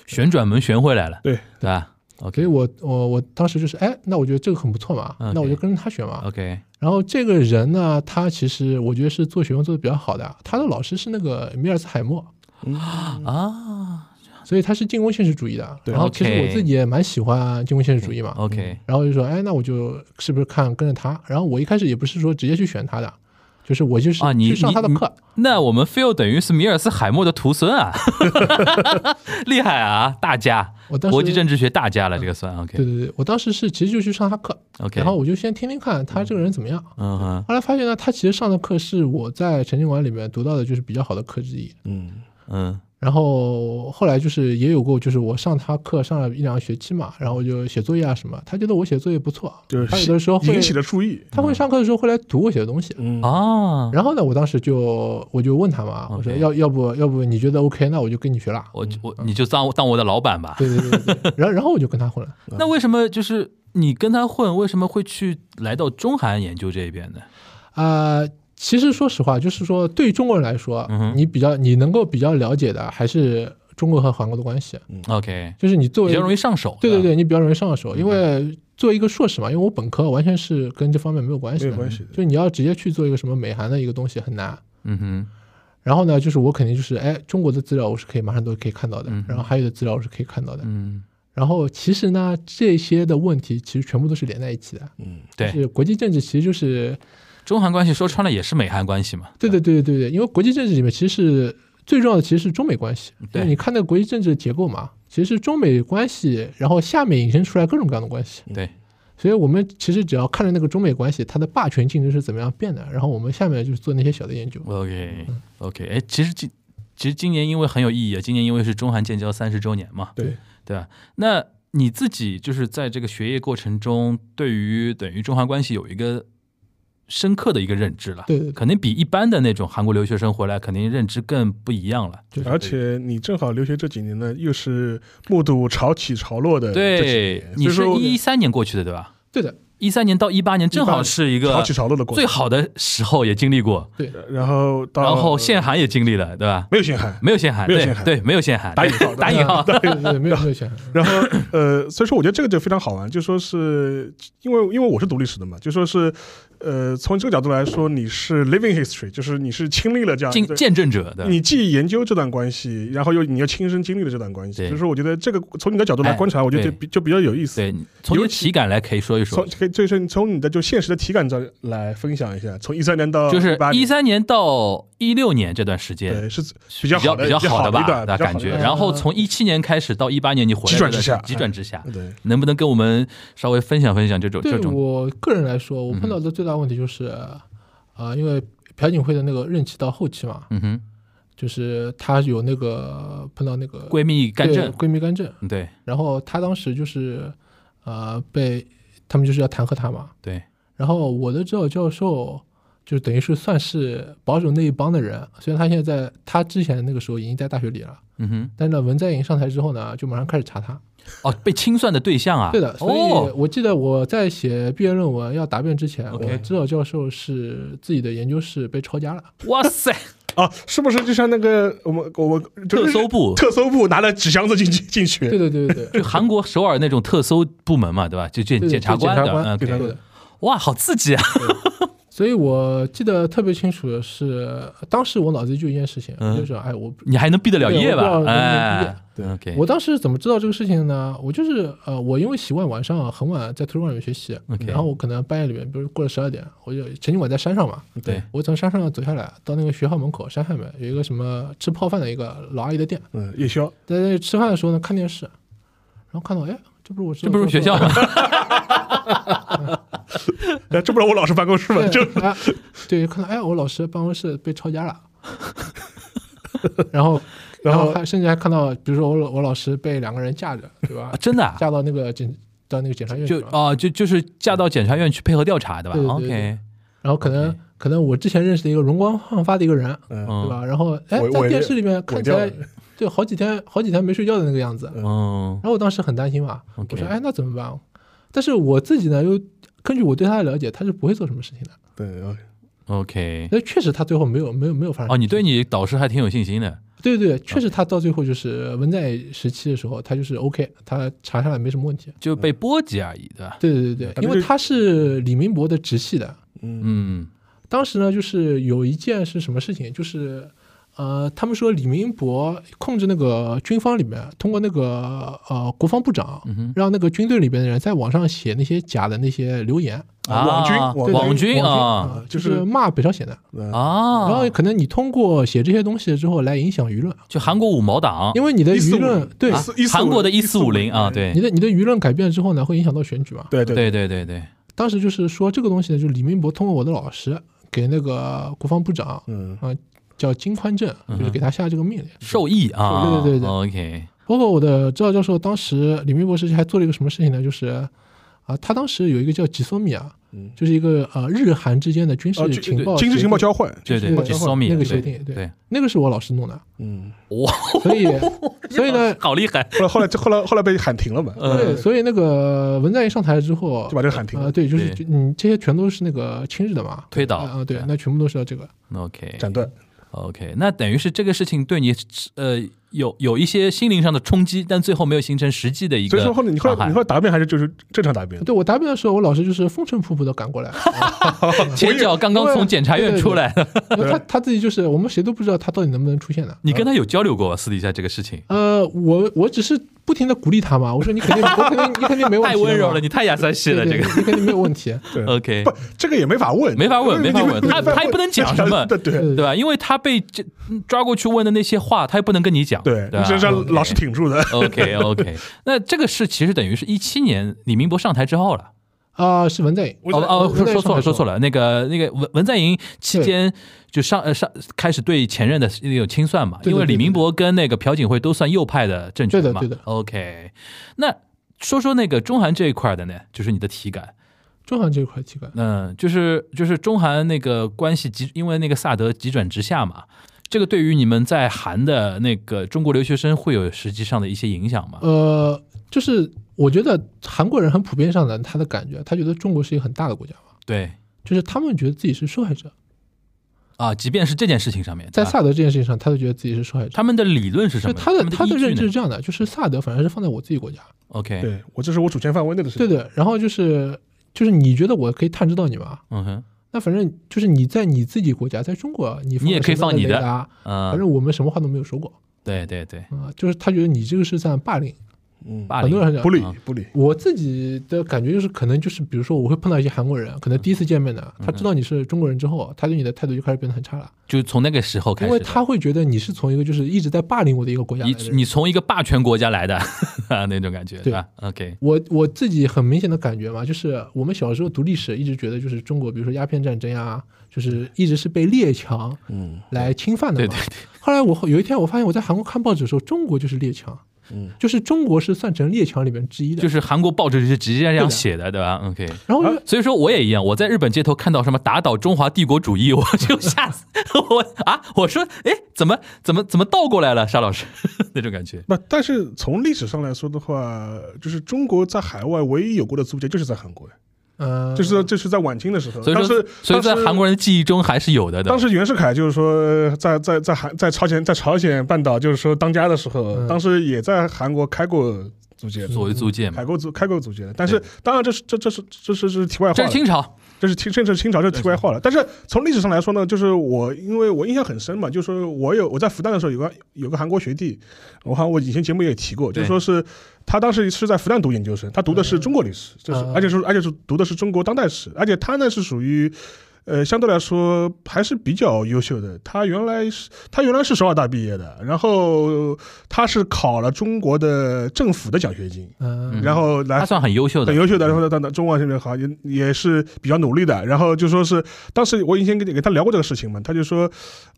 旋转门旋回来了，对对吧所以我我我当时就是哎，那我觉得这个很不错嘛那我就跟着他学嘛。OK，然后这个人呢，他其实我觉得是做学问做的比较好的，他的老师是那个米尔斯海默，啊所以他是进攻现实主义的。对然后其实我自己也蛮喜欢进攻现实主义嘛。OK，然后就说，哎，那我就是不是看跟着他？然后我一开始也不是说直接去选他的，就是我就是啊你去上他的你课。那我们 feel 等于是米尔斯海默的徒孙啊，(laughs) 厉害啊，大家，我当时国际政治学大家了，这个算 OK 对对，我当时是其实就去上他课，OK，然后我就先听听看他这个人怎么样。嗯哼。后来发现呢，他其实上的课是我在陈经馆里面读到的，就是比较好的课之一。嗯，嗯然后后来就是也有过，就是我上他课上了一两个学期嘛，然后我就写作业啊什么，他觉得我写作业不错，就是他有的时候会引起了注意。他会上课的时候会来读我写的东西。嗯，啊，然后呢，我当时就我就问他嘛，我说要要不要不你觉得 OK，那我就跟你学了。我我你就当当我的老板吧。对对对对对，然后然后我就跟他混了。(laughs) 那为什么就是你跟他混，为什么会去来到中韩研究这一边呢？啊、其实说实话，就是说对于中国人来说，嗯你比较你能够比较了解的还是中国和韩国的关系，OK，就是你作为比较容易上手。对对，对，你比较容易上手，因为作为一个硕士嘛，因为我本科完全是跟这方面没有关系的，没有关系的。就你要直接去做一个什么美韩的一个东西很难。嗯哼，然后呢，就是我肯定就是哎，中国的资料我是可以马上都可以看到的，嗯然后还有的资料我是可以看到的。嗯然后其实呢，这些的问题其实全部都是连在一起的。嗯，对就是国际政治其实就是中韩关系说穿了也是美韩关系嘛。对对对对对对，因为国际政治里面其实是最重要的，其实是中美关系。对你看那个国际政治的结构嘛，其实是中美关系，然后下面引申出来各种各样的关系。对，所以我们其实只要看着那个中美关系，它的霸权竞争是怎么样变的，然后我们下面就是做那些小的研究。OK OK，哎，其实今其实今年因为很有意义啊，今年因为是中韩建交三十周年嘛，对，对吧？那你自己就是在这个学业过程中，对于等于中韩关系有一个深刻的一个认知了，对对对。肯定比一般的那种韩国留学生回来，肯定认知更不一样了。就是。而且你正好留学这几年呢，又是目睹潮起潮落的对，，你是一三年过去的对吧？对的，一三年到一八年正好是一个潮起潮落的过程。最好的时候，也经历过，对。然后到然后限韩也经历了，对吧？没有限韩，没有限韩，对没有限韩对，没有限韩，打引号的。打引号，(laughs) 对对对，没有没有选。(laughs) 然后呃，所以说我觉得这个就非常好玩，就说是因为因为我是读历史的嘛，就说是呃，从这个角度来说，你是 living history，就是你是亲历了这样见见证者的，你既研究这段关系，然后又你又亲身经历了这段关系，对。就是我觉得这个从你的角度来哎观察，我觉得就比就比较有意思。对，从你的体感来可以说一说。从，可以就是从你的就现实的体感上来分享一下，从一三年到就是18年。一三年到一六年这段时间对是比较好的比较好的吧，比较好的感觉。然后从一七年开始到一八年，你回来急转直下这段时急转直下，对。能不能跟我们稍微分享分享这种对这种？我个人来说，我碰到的最大问题就是，啊、因为朴槿惠的那个任期到后期嘛，嗯哼，就是她有那个碰到那个闺蜜干政，闺蜜干政，对。然后她当时就是呃被他们就是要弹劾她嘛，对，然后我的指导教授就等于是算是保守那一帮的人，虽然他现在在他之前那个时候已经在大学里了，嗯哼，但是呢，文在寅上台之后呢，就马上开始查他。哦，被清算的对象啊，对的，所以哦，我记得我在写毕业论文要答辩之前我指导教授是自己的研究室被抄家了。哇塞，(laughs) 啊，是不是就像那个我们我们特搜部，特搜部拿了纸箱子进去进去？对对对对对，就韩国首尔那种特搜部门嘛，对吧？就检检察官的就检察官嗯，OK 检察对的。哇，好刺激啊！所以我记得特别清楚的是，当时我脑子里就一件事情，嗯。就是哎，我你还能毕得了业吧？哎，对我当时怎么知道这个事情的呢？我就是呃，我因为习惯晚上很晚在图书馆里面学习然后我可能半夜里面，比如过了十二点，我就曾经我在山上嘛，对，我从山上走下来，到那个学校门口山下面有一个什么吃泡饭的一个老阿姨的店，嗯，夜宵，在那里吃饭的时候呢看电视，然后看到哎，这不是我这不是学校吗？(laughs) 哎，这不是我老师办公室吗？就对，看到哎，我老师办公室被抄家了，然后，(laughs) 然然后后还甚至还看到，比如说我老我老师被两个人架着，对吧啊？真的啊，架到那个检到那个检察院去，就啊，就就是架到检察院去配合调查，对吧对对对？OK，然后可能可能我之前认识的一个容光焕发的一个人，对吧？然后哎在电视里面看起来就好几天好几天没睡觉的那个样子，然嗯后我当时很担心嘛，我说哎，那怎么办？但是我自己呢，又根据我对他的了解，他是不会做什么事情的。对，OK，OK，那确实他最后没有没有没有发生。哦，你对你导师还挺有信心的，对对对，确实他到最后就是文在时期的时候，他就是 OK，他查下来没什么问题。就被波及而已，对吧？对对对对，因为他是李明博的直系的。嗯。嗯。当时呢，就是有一件是什么事情，就是呃，他们说李明博控制那个军方里面，通过那个呃国防部长，嗯，让那个军队里边的人在网上写那些假的那些留言，啊，网军网网军啊。呃就就是是骂北朝鲜的。嗯啊，然后可能你通过写这些东西之后来影响舆论，就韩国五毛党，因为你的舆论对韩国的一四五零145啊，对。你的你的舆论改变之后呢，会影响到选举嘛？对对对。对对对，当时就是说这个东西呢，就是李明博通过我的老师给那个国防部长嗯叫金宽正，就是给他下这个命令。受益啊，对对对对，OK，包括我的指导教授，当时李明博士还做了一个什么事情呢？就是啊，他当时有一个叫吉索米啊，嗯，就是一个呃日韩之间的军哦事情报军事情报交换，对对对对，就说明那个对协定对对，那个是我老师弄的，嗯，哇，所以所以呢，(laughs) 好厉害，后来后来后来后来被喊停了嘛，对，呃，所以那个文在寅上台之后就把这个喊停啊，了，对，就是你嗯，这些全都是那个亲日的嘛，推倒啊，啊对，那全部都是要这个。OK 斩断，OK，那等于是这个事情对你呃有有一些心灵上的冲击，但最后没有形成实际的一个所以说后来你后来你后来答辩还是就是正常答辩，对我答辩的时候，我老师就是风尘仆仆的赶过来，(laughs) (laughs) 前脚刚刚从检察院出来。(laughs) 的，他他自己就是我们谁都不知道他到底能不能出现的。你跟他有交流过吗？私底下这个事情？呃，我我只是不停的鼓励他嘛，我说你肯定，我肯定你肯定没问题，太温柔了，，你太亚三西了，这个。你肯定没有问题。对。OK 不，这个也没法问，没法问，没法问，他他也不能讲什么，对对。对。对吧？因为他被这抓过去问的那些话，他也不能跟你讲，对，吧你只能让老是挺住的。(laughs) (laughs) OK OK，那这个是其实等于是一七年李明博上台之后了。啊，是文在寅，哦哦，说说错了，说错了。那个那个文文在寅期间就上呃上开始对前任的那种清算嘛，因为李明博跟那个朴槿惠都算右派的政权嘛。对的对的 OK，那说说那个中韩这一块的呢，就是你的体感。中韩这一块体感，嗯，就是就是中韩那个关系急，因为那个萨德急转直下嘛，这个对于你们在韩的那个中国留学生会有实际上的一些影响吗？呃，就是我觉得韩国人很普遍上的他的感觉，他觉得中国是一个很大的国家嘛，对就是他们觉得自己是受害者，啊，即便是这件事情上面，在萨德这件事情上，他都觉得自己是受害者。他们的理论是什么？就他的他的认知是这样的，就是萨德反而是放在我自己国家，OK，对我这是我主权范围内的事情。对对，然后就是就是你觉得我可以探知到你吗？嗯哼，那反正就是你在你自己国家，在中国，你你也可以放你的嗯，反正我们什么话都没有说过。对对对，啊、就是他觉得你这个是在霸凌，嗯，霸凌。很多人不理啊。不理。我自己的感觉就是，可能就是比如说我会碰到一些韩国人，可能第一次见面的，嗯。他知道你是中国人之后，他对你的态度就开始变得很差了，就从那个时候开始的，因为他会觉得你是从一个就是一直在霸凌我的一个国家来你的人。你从一个霸权国家来的啊 (laughs) 那种感觉，对。吧？OK，我我自己很明显的感觉嘛，就是我们小时候读历史，一直觉得就是中国，比如说鸦片战争呀，就是一直是被列强嗯。来侵犯的嘛。对对对，后来我有一天我发现我在韩国看报纸的时候，中国就是列强，嗯，就是中国是算成列强里面之一的。就是韩国报纸是直接这样写的，对吧？OK，然后所以说我也一样，我在日本街头看到什么打倒中华帝国主义，我就吓死我啊！我说，哎，怎么怎么怎么倒过来了，沙老师 (laughs) 那种感觉。不，但是从历史上来说的话，就是中国在海外唯一有过的租界就是在韩国，嗯，就是这是在晚清的时候。所以说当时，所以在当时韩国人的记忆中还是有的的。当时袁世凯就是说，在在在韩在朝鲜在朝鲜半岛就是说当家的时候，嗯当时也在韩国开过租界的，所谓租界嘛开，过租开过租界的。但是当然这是这这是这是这是题外话了这是，清朝，这是清这是清朝这是题外话了。但是从历史上来说呢，就是我因为我印象很深嘛，就是我有我在复旦的时候有个有个韩国学弟，我好像我以前节目也提过，就是说是他当时是在复旦读研究生，他读的是中国历史，就是嗯而且是而且是读的是中国当代史，而且他呢是属于。呃，相对来说还是比较优秀的。他原来是他原来是首尔大毕业的，然后他是考了中国的政府的奖学金，嗯，然后来他算很优秀的很，优秀的，然后到到中国这边好也也是比较努力的，然后就说是当时我以前跟你跟他聊过这个事情嘛，他就说，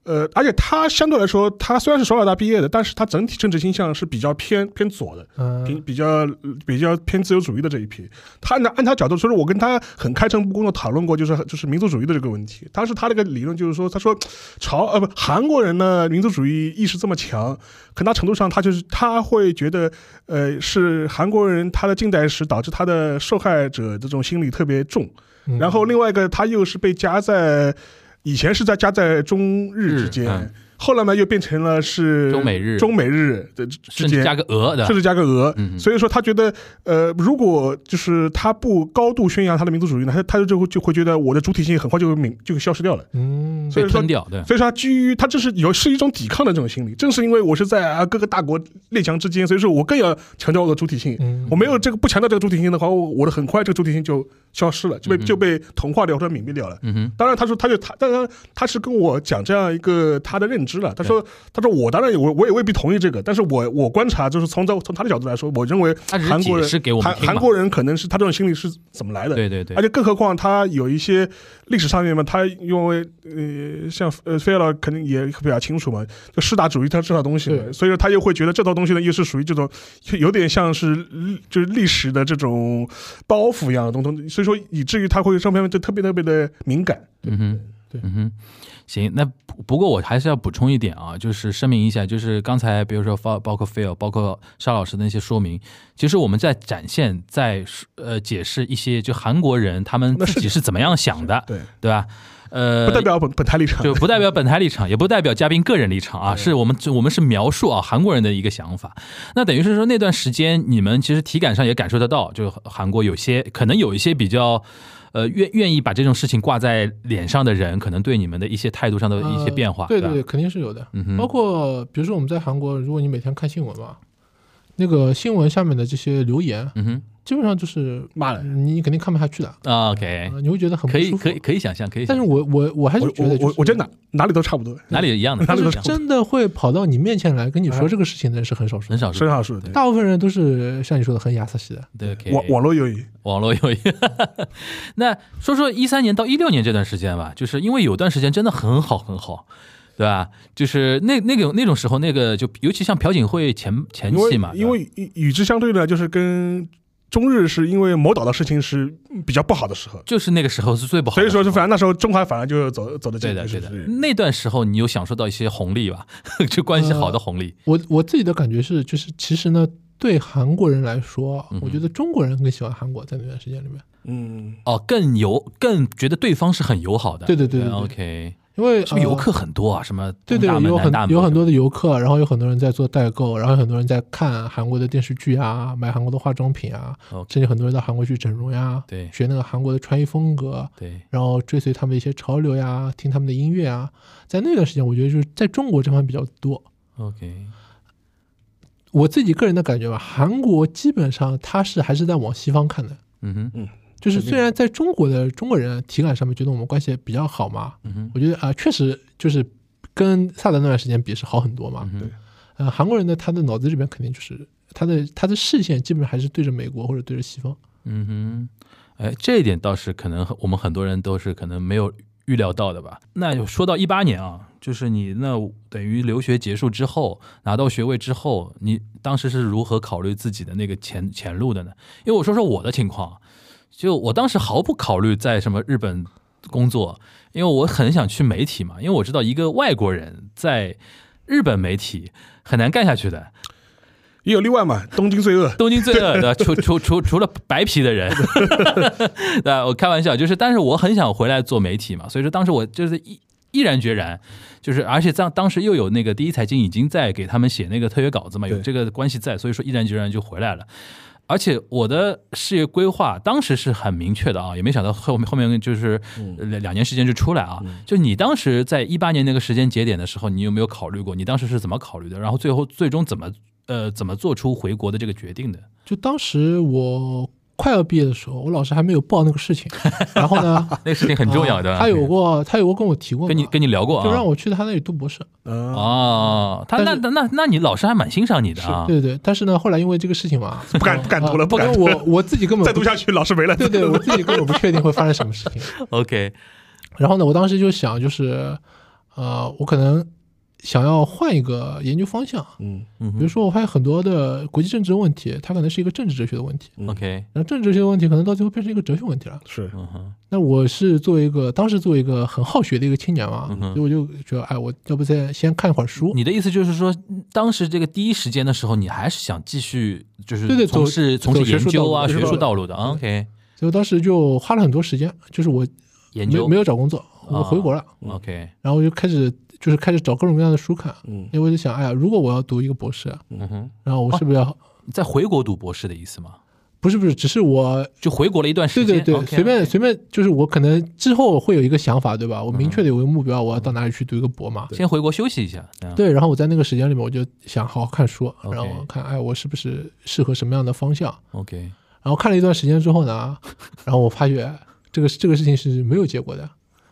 呃，而且他相对来说，他虽然是首尔大毕业的，但是他整体政治倾向是比较偏偏左的，比嗯比较比较偏自由主义的这一批。他按按他角度，所以我跟他很开诚布公的讨论过，就是就是民族主义的这个问题。当时他那个理论就是说，他说朝呃不韩国人呢民族主义意识这么强，很大程度上他就是他会觉得呃是韩国人他的近代史导致他的受害者这种心理特别重。嗯然后另外一个他又是被夹在以前是在夹在中日之间。后来呢，又变成了是中美日。中美日的之间甚至加个俄的。甚，至加个俄，嗯所以说他觉得，呃，如果就是他不高度宣扬他的民族主义呢，他他就会就会觉得我的主体性很快就会泯就会消失掉了。嗯，所以说被吞掉，对，所以说他基于他这是有是一种抵抗的这种心理，正是因为我是在啊各个大国列强之间，所以说我更要强调我的主体性。嗯。我没有这个不强调这个主体性的话，我我的很快这个主体性就消失了，就被嗯就被同化掉或者泯灭掉了。嗯哼，当然，他说，他就他，当然他是跟我讲这样一个他的认知了。他说，他说我当然也我我也未必同意这个，但是我我观察就是从从从他的角度来说，我认为他韩国人韩韩国人可能是他这种心理是怎么来的。对对对。而，且更何况他有一些历史上面嘛，他因为呃像呃菲尔老肯定也比较清楚嘛，就士大主义他这套东西嘛，所以说他又会觉得这套东西呢又是属于这种有点像是历就是历史的这种包袱一样的东东，所以说以至于他会上面就特别特别的敏感。嗯哼，对。嗯哼，行，那不不过我还是要补充一点啊，就是声明一下，就是刚才比如说包包括 Phil，包括沙老师的那些说明，其实我们在展现，在呃解释一些就韩国人他们自己是怎么样想的，对，对吧？呃，不代表本本台立场，就不代表本台立场，也不代表嘉宾个人立场啊，是我们我们是描述啊韩国人的一个想法。那等于是说那段时间你们其实体感上也感受得到，就韩国有些可能有一些比较。呃，愿愿意把这种事情挂在脸上的人，可能对你们的一些态度上的一些变化，呃对对对，肯定是有的。嗯哼，包括比如说我们在韩国，如果你每天看新闻嘛，那个新闻下面的这些留言，嗯哼。基本上就是骂人。你肯定看不下去的，啊，OK，啊你会觉得很不舒服。可以可以。可以想象，可以想象，但是我我我还是我觉得、就是，我我我觉得哪哪里都差不多，哪里一样的，哪里都差是真的会跑到你面前来跟你说哎这个事情的人是很少数很，少数身，上是对。大部分人都是像你说的很亚瑟系的。对，可以网网络友谊，网络友谊，(laughs) 那说说一三年到一六年这段时间吧，就是因为有段时间真的很好很好，对吧？就是那那个那种时候，那个就尤其像朴槿惠前前期嘛，因为与与之相对的，就是跟中日是因为某岛的事情是比较不好的时候，就是那个时候是最不好的，所以说就反正那时候中韩反而就走走得近，对的对的。就是。那段时候你有享受到一些红利吧？(laughs) 就关系好的红利，我我自己的感觉是，就是其实呢，对韩国人来说，嗯我觉得中国人更喜欢韩国，在那段时间里面，嗯，哦，更友更觉得对方是很友好的，对对对对对。O k 因为是不是游呃客很多啊？什么对对，有很有很多的游客，然后有很多人在做代购，然后有很多人在看韩国的电视剧啊，买韩国的化妆品啊，甚至很多人到韩国去整容呀，对。学那个韩国的穿衣风格，对，然后追随他们的一些潮流呀，听他们的音乐啊。在那段时间，我觉得就是在中国这方面比较多。OK，我自己个人的感觉吧，韩国基本上它是还是在往西方看的，嗯哼，就是虽然在中国的中国人体感上面觉得我们关系比较好嘛，我觉得啊、确实就是跟萨德那段时间比是好很多嘛。嗯哼，呃，韩国人呢，他的脑子里面肯定就是他的他的视线基本上还是对着美国或者对着西方。嗯哼，哎，这一点倒是可能我们很多人都是可能没有预料到的吧。那说到一八年啊，就是你那等于留学结束之后拿到学位之后，你当时是如何考虑自己的那个前前路的呢？因为我说说我的情况，就我当时毫不考虑在什么日本工作，因为我很想去媒体嘛，因为我知道一个外国人在日本媒体很难干下去的。也有例外嘛，东京罪恶，东京罪恶的，除除除除了白皮的人，对吧？我开玩笑，就是，但是我很想回来做媒体嘛，所以说当时我就是毅毅然决然，就是而且当当时又有那个第一财经已经在给他们写那个特约稿子嘛，有这个关系在，所以说毅然决然就回来了。而且我的事业规划当时是很明确的啊，也没想到后面后面就是呃两两年时间就出来啊。就你当时在一八年那个时间节点的时候，你有没有考虑过？你当时是怎么考虑的？然后最后最终怎么呃怎么做出回国的这个决定的？就当时我快要毕业的时候，我老师还没有报那个事情，(laughs) 然后呢，那个事情很重要的。啊他有过他有过跟我提过，跟你跟你聊过啊？就让我去他那里读博士。嗯，哦，他那那那那你老师还蛮欣赏你的啊。对对，但是呢，后来因为这个事情嘛，(laughs) 不敢不敢读了啊不敢我我自己根本再读下去老师没了。对对，我自己根本不确定会发生什么事情。(laughs) OK，然后呢，我当时就想，就是呃，我可能想要换一个研究方向，嗯。嗯比如说我发现很多的国际政治问题，它可能是一个政治哲学的问题，嗯，OK，然后政治哲学的问题可能到最后变成一个哲学问题了。是。嗯哼，那我是作为一个当时作为一个很好学的一个青年嘛，嗯哼。所以我就觉得，哎，我要不再先看一会儿书。你的意思就是说，当时这个第一时间的时候，你还是想继续就是对对从事从事走学术研究啊、学术道路。的啊，OK，所以我当时就花了很多时间，就是我研究。没没有找工作，我回国了，OK，然后我就开始就是开始找各种各样的书看，嗯因为我就想，哎呀，如果我要读一个博士，嗯哼，然后我是不是要？你在回国读博士的意思吗？不是不是，只是我就回国了一段时间，对对对随便随便，就是我可能之后会有一个想法，对吧？我明确嗯的有一个目标，我要到哪里去读一个博嘛。先回国休息一下。对，然后我在那个时间里面，我就想好好看书然后看，哎，我是不是适合什么样的方向？，OK，然后看了一段时间之后呢，然后我发觉这个这个事情是没有结果的，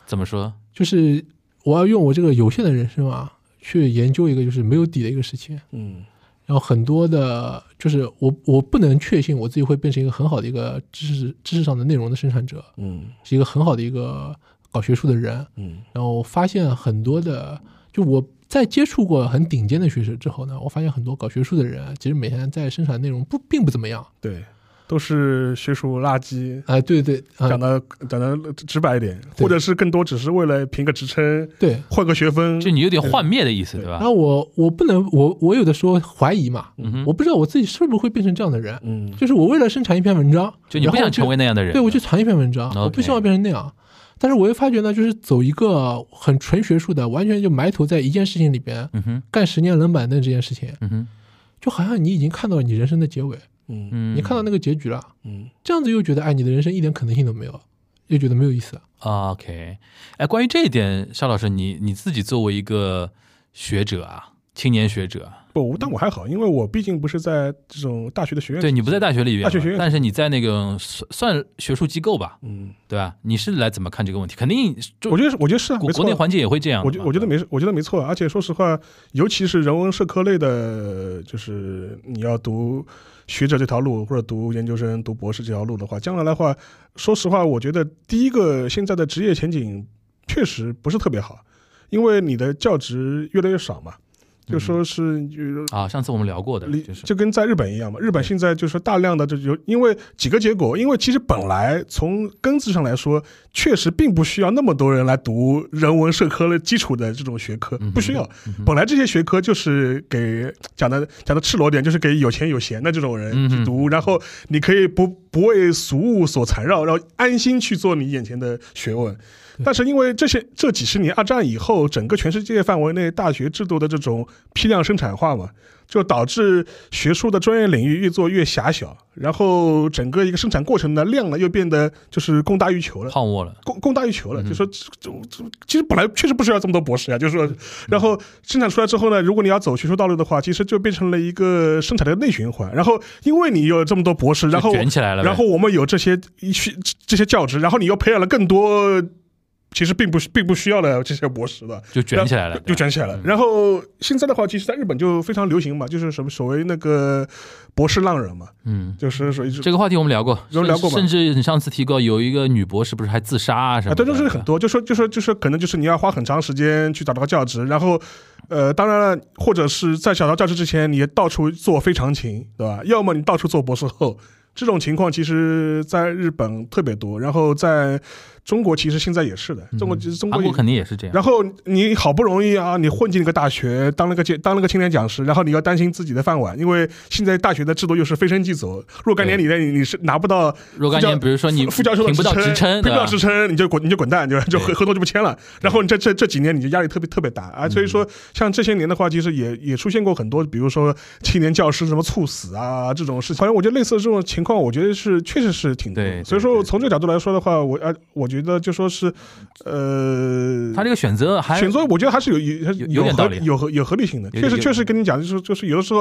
怎么说？就是我要用我这个有限的人生啊，去研究一个就是没有底的一个事情。嗯然后很多的，就是我我不能确信我自己会变成一个很好的一个知识知识上的内容的生产者，嗯是一个很好的一个搞学术的人。嗯然后发现很多的，就我在接触过很顶尖的学者之后呢，我发现很多搞学术的人，其实每天在生产内容不并不怎么样。对，都是学术垃圾。哎、对对啊、讲的讲的直白一点，或者是更多只是为了评个职称，对。换个学分，就你有点幻灭的意思，对吧然？后我我不能我我有的时候怀疑嘛，嗯，我不知道我自己是不是会变成这样的人。嗯就是我为了生产一篇文章，就你不想成为那样的人，对我去传一篇文章我不希望变成那样。但是我又发觉呢，就是走一个很纯学术的，完全就埋头在一件事情里边嗯，干十年冷板凳这件事情，嗯，就好像你已经看到了你人生的结尾，嗯嗯，你看到那个结局了，嗯，这样子又觉得哎，你的人生一点可能性都没有，又觉得没有意思。OK，哎，关于这一点，邵老师，你你自己作为一个学者啊，青年学者啊，不，但我还好，因为我毕竟不是在这种大学的学院。对你不在大学里边，大学学院但是你在那个算算学术机构吧，嗯，对吧？你是来怎么看这个问题？肯定我觉得我觉得是啊。国国内环境也会这样我。觉我觉得没事，我觉得没错。而且说实话，尤其是人文社科类的，就是你要读学者这条路，或者读研究生、读博士这条路的话，将来的话，说实话，我觉得第一个现在的职业前景确实不是特别好，因为你的教职越来越少嘛。就说是就啊，上次我们聊过的，就是就跟在日本一样嘛，日本现在就是大量的这就因为几个结果，因为其实本来从根子上来说，确实并不需要那么多人来读人文社科的基础的这种学科不需要。本来这些学科就是给讲的讲的赤裸点，就是给有钱有闲的这种人去读，然后你可以不不为俗物所缠绕，然后安心去做你眼前的学问。(laughs) 但是因为这些这几十年二战以后，整个全世界范围内大学制度的这种批量生产化嘛，就导致学术的专业领域越做越狭小，然后整个一个生产过程的量呢又变得就是供大于求了。泡沫了。供供大于求了，嗯就说这这这其实本来确实不需要这么多博士啊，就是说，然后生产出来之后呢，如果你要走学术道路的话，其实就变成了一个生产的内循环。然后因为你有这么多博士，然后卷起来了，然后我们有这些一些这些教职，然后你又培养了更多。其实并不并不需要了这些博士的，就卷起来了，就卷起来了。然后现在的话，其实在日本就非常流行嘛，就是什么所谓那个博士浪人嘛，嗯。就是属于这个话题我们聊过，有聊过吗甚至你上次提过有一个女博士不是还自杀啊什么？对，就是很多，就说就说就说可能就是你要花很长时间去找到个教职，然后，呃，当然了，或者是在找到教职之前，你到处做非常勤，对吧？要么你到处做博士后，这种情况其实在日本特别多，然后在中国其实现在也是的，中国其实中国肯定也是这样。然后你好不容易啊，你混进一个大学，当了个讲当了个青年讲师，然后你要担心自己的饭碗，因为现在大学的制度又是非升即走，若干年里面你你是拿不到若干年，比如说你副副教授的评不到职称，评不到？职称，你就滚你就滚蛋，就就合合同就不签了。然后你这这这几年你就压力特别特别大啊，所以嗯说像这些年的话，其实也也出现过很多，比如说青年教师什么猝死啊这种事情。反正我觉得类似的这种情况，我觉得是确实是挺多所以说对从这个角度来说的话，我啊我觉得就说是，呃，他这个选择还选择我觉得还是有有有有点道理。有合有合理性的，确实确实跟你讲，就是就是有的时候，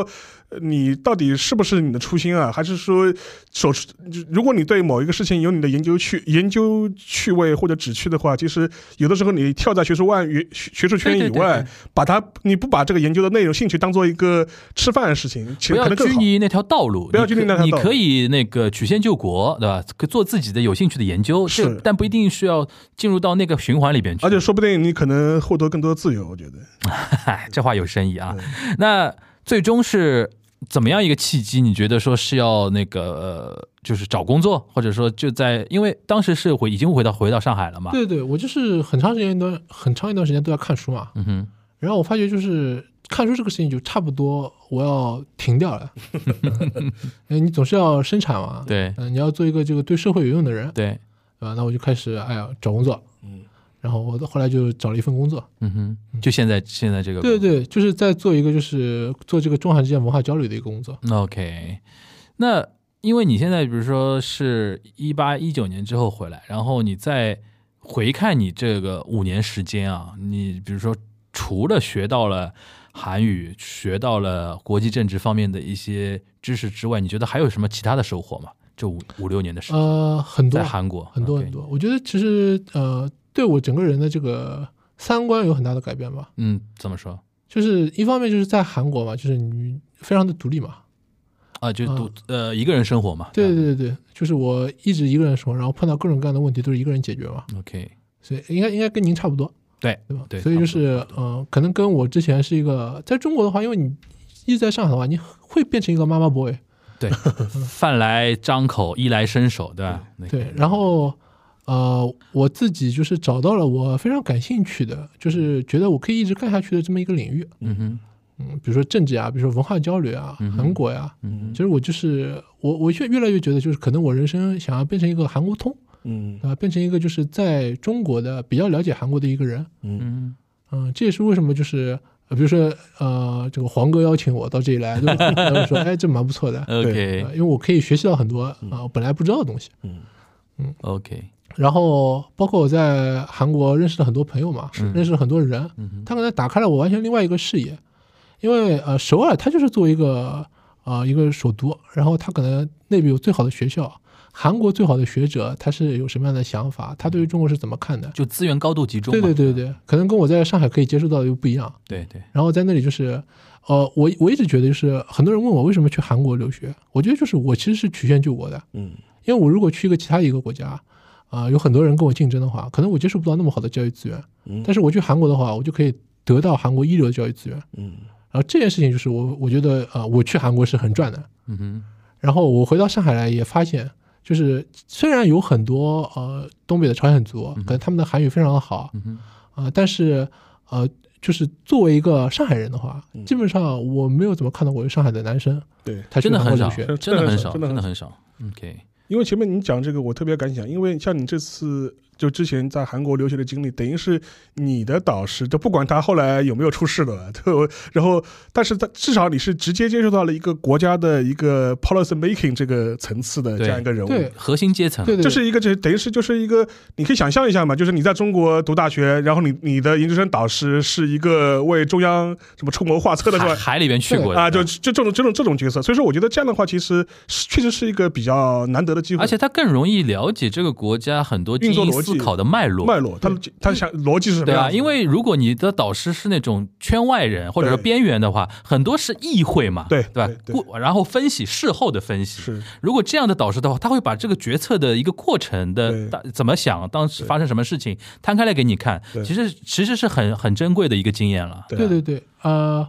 呃你到底是不是你的初心啊，还是说手就如果你对某一个事情有你的研究趣研究趣味或者旨趣的话，其实有的时候你跳在学术外学学术圈以外，把它你不把这个研究的内容兴趣当做一个吃饭的事情，其不要实可能更好。拘泥那条道路，不要拘泥那条道路。你可以那个曲线救国，对吧？可做自己的有兴趣的研究，是。但不一定需要进入到那个循环里边去。而且说不定你可能获得更多自由，我觉得。(laughs) 这话有深意啊。那最终是怎么样一个契机？你觉得说是要那个呃，就是找工作，或者说就在，因为当时是回已经回到回到上海了嘛。对对，我就是很长时间一段很长一段时间都在看书嘛，嗯哼，然后我发觉就是看书这个事情就差不多我要停掉了，(laughs) 呃你总是要生产嘛，对嗯、你要做一个这个对社会有用的人，对，对吧？那我就开始哎呀找工作，嗯，然后我后来就找了一份工作，嗯哼，就现在现在这个对对，就是在做一个就是做这个中韩之间文化交流的一个工作，OK，那因为你现在比如说是一八一九年之后回来，然后你再回看你这个五年时间啊，你比如说除了学到了韩语，学到了国际政治方面的一些知识之外，你觉得还有什么其他的收获吗？这五五六年的时间，呃，很多在韩国很多很多，我觉得其实呃对我整个人的这个三观有很大的改变吧。嗯，怎么说？就是一方面就是在韩国嘛，就是你非常的独立嘛，啊？就独、呃一个人生活嘛，对对对对，就是我一直一个人生活，然后碰到各种各样的问题都是一个人解决嘛，，OK，所以应该应该跟您差不多，对对吧？对？所以就是嗯呃，可能跟我之前是一个在中国的话，因为你一直在上海的话，你会变成一个妈妈 boy，对，(laughs) 饭来张口，衣来伸手，对吧？对，然后呃，我自己就是找到了我非常感兴趣的，就是觉得我可以一直干下去的这么一个领域，嗯哼，嗯，比如说政治啊，比如说文化交流啊，嗯韩国呀、嗯其实我就是我，我越越来越觉得，就是可能我人生想要变成一个韩国通，嗯啊，变成一个就是在中国的比较了解韩国的一个人。嗯嗯嗯，这也是为什么就是。呃比如说，呃，这个黄哥邀请我到这里来？然后 (laughs) 说，哎，这蛮不错的，，OK 呃因为我可以学习到很多啊、我本来不知道的东西。嗯嗯 OK，然后包括我在韩国认识了很多朋友嘛，是认识了很多人，嗯他可能打开了我完全另外一个视野。因为呃，首尔它就是作为一个呃一个首都，然后它可能内部有最好的学校，韩国最好的学者他是有什么样的想法，他对于中国是怎么看的？就资源高度集中，对对对对，可能跟我在上海可以接触到的又不一样。对对，然后在那里就是，呃，我我一直觉得就是很多人问我为什么去韩国留学，我觉得就是我其实是曲线救国的，嗯。因为我如果去一个其他一个国家，啊、有很多人跟我竞争的话，可能我接受不到那么好的教育资源，嗯。但是我去韩国的话，我就可以得到韩国一流的教育资源。嗯。然后这件事情就是我我觉得呃，我去韩国是很赚的。嗯哼，然后我回到上海来也发现，就是虽然有很多呃东北的朝鲜族，可能他们的韩语非常的好，啊、但是呃，就是作为一个上海人的话，嗯基本上我没有怎么看到过有上海的男生对，他。真的很少，真的很少真的很少。OK，因为前面你讲这个，我特别感想，因为像你这次就之前在韩国留学的经历，等于是你的导师，就不管他后来有没有出事的，对，然后，但是他至少你是直接接触到了一个国家的一个 policy making 这个层次的这样一个人物，对核心阶层，对对，就是一个这等于是就是一个，你可以想象一下嘛，就是你在中国读大学，然后你你的研究生导师是一个为中央什么出谋划策的是吧？海海里边去过的啊，就就这种这种这种角色，所以说我觉得这样的话，其实是确实是一个比较难得的机会，而且他更容易了解这个国家很多运作逻辑英思考的脉络。脉络，他的他想逻辑是什么对啊？因为如果你的导师是那种圈外人或者说边缘的话，很多是意会嘛，对对吧？然后分析事后的分析。是。如果这样的导师的话，他会把这个决策的一个过程的怎么想，当时发生什么事情摊开来给你看，其实其实是很很珍贵的一个经验了。对对对，呃，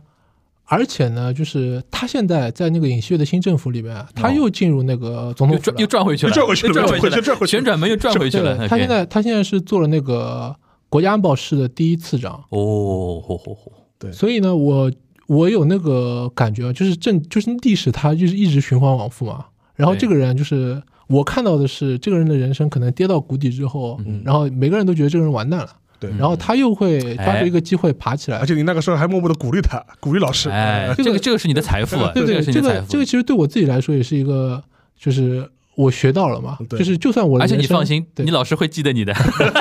而且呢，就是他现在在那个尹锡悦的新政府里面，他又进入那个总统府了又转又转回去了，又转回去了又转回去又转回去了。旋转门又转回去了。他现在他现在是做了那个国家安保室的第一次长，哦，吼吼吼，对。所以呢，我我有那个感觉，啊就是政就是历史它就是一直循环往复嘛。然后这个人就是我看到的是这个人的人生可能跌到谷底之后，嗯。然后每个人都觉得这个人完蛋了，对，然后他又会抓住一个机会爬起来。而。且你那个时候还默默的鼓励他，鼓励老师，哎，这个这个是你的财富啊，对对，这个这的财富。个其实对我自己来说也是一个，就是我学到了嘛，对。就是就算我的而且你放心，对。你老师会记得你的。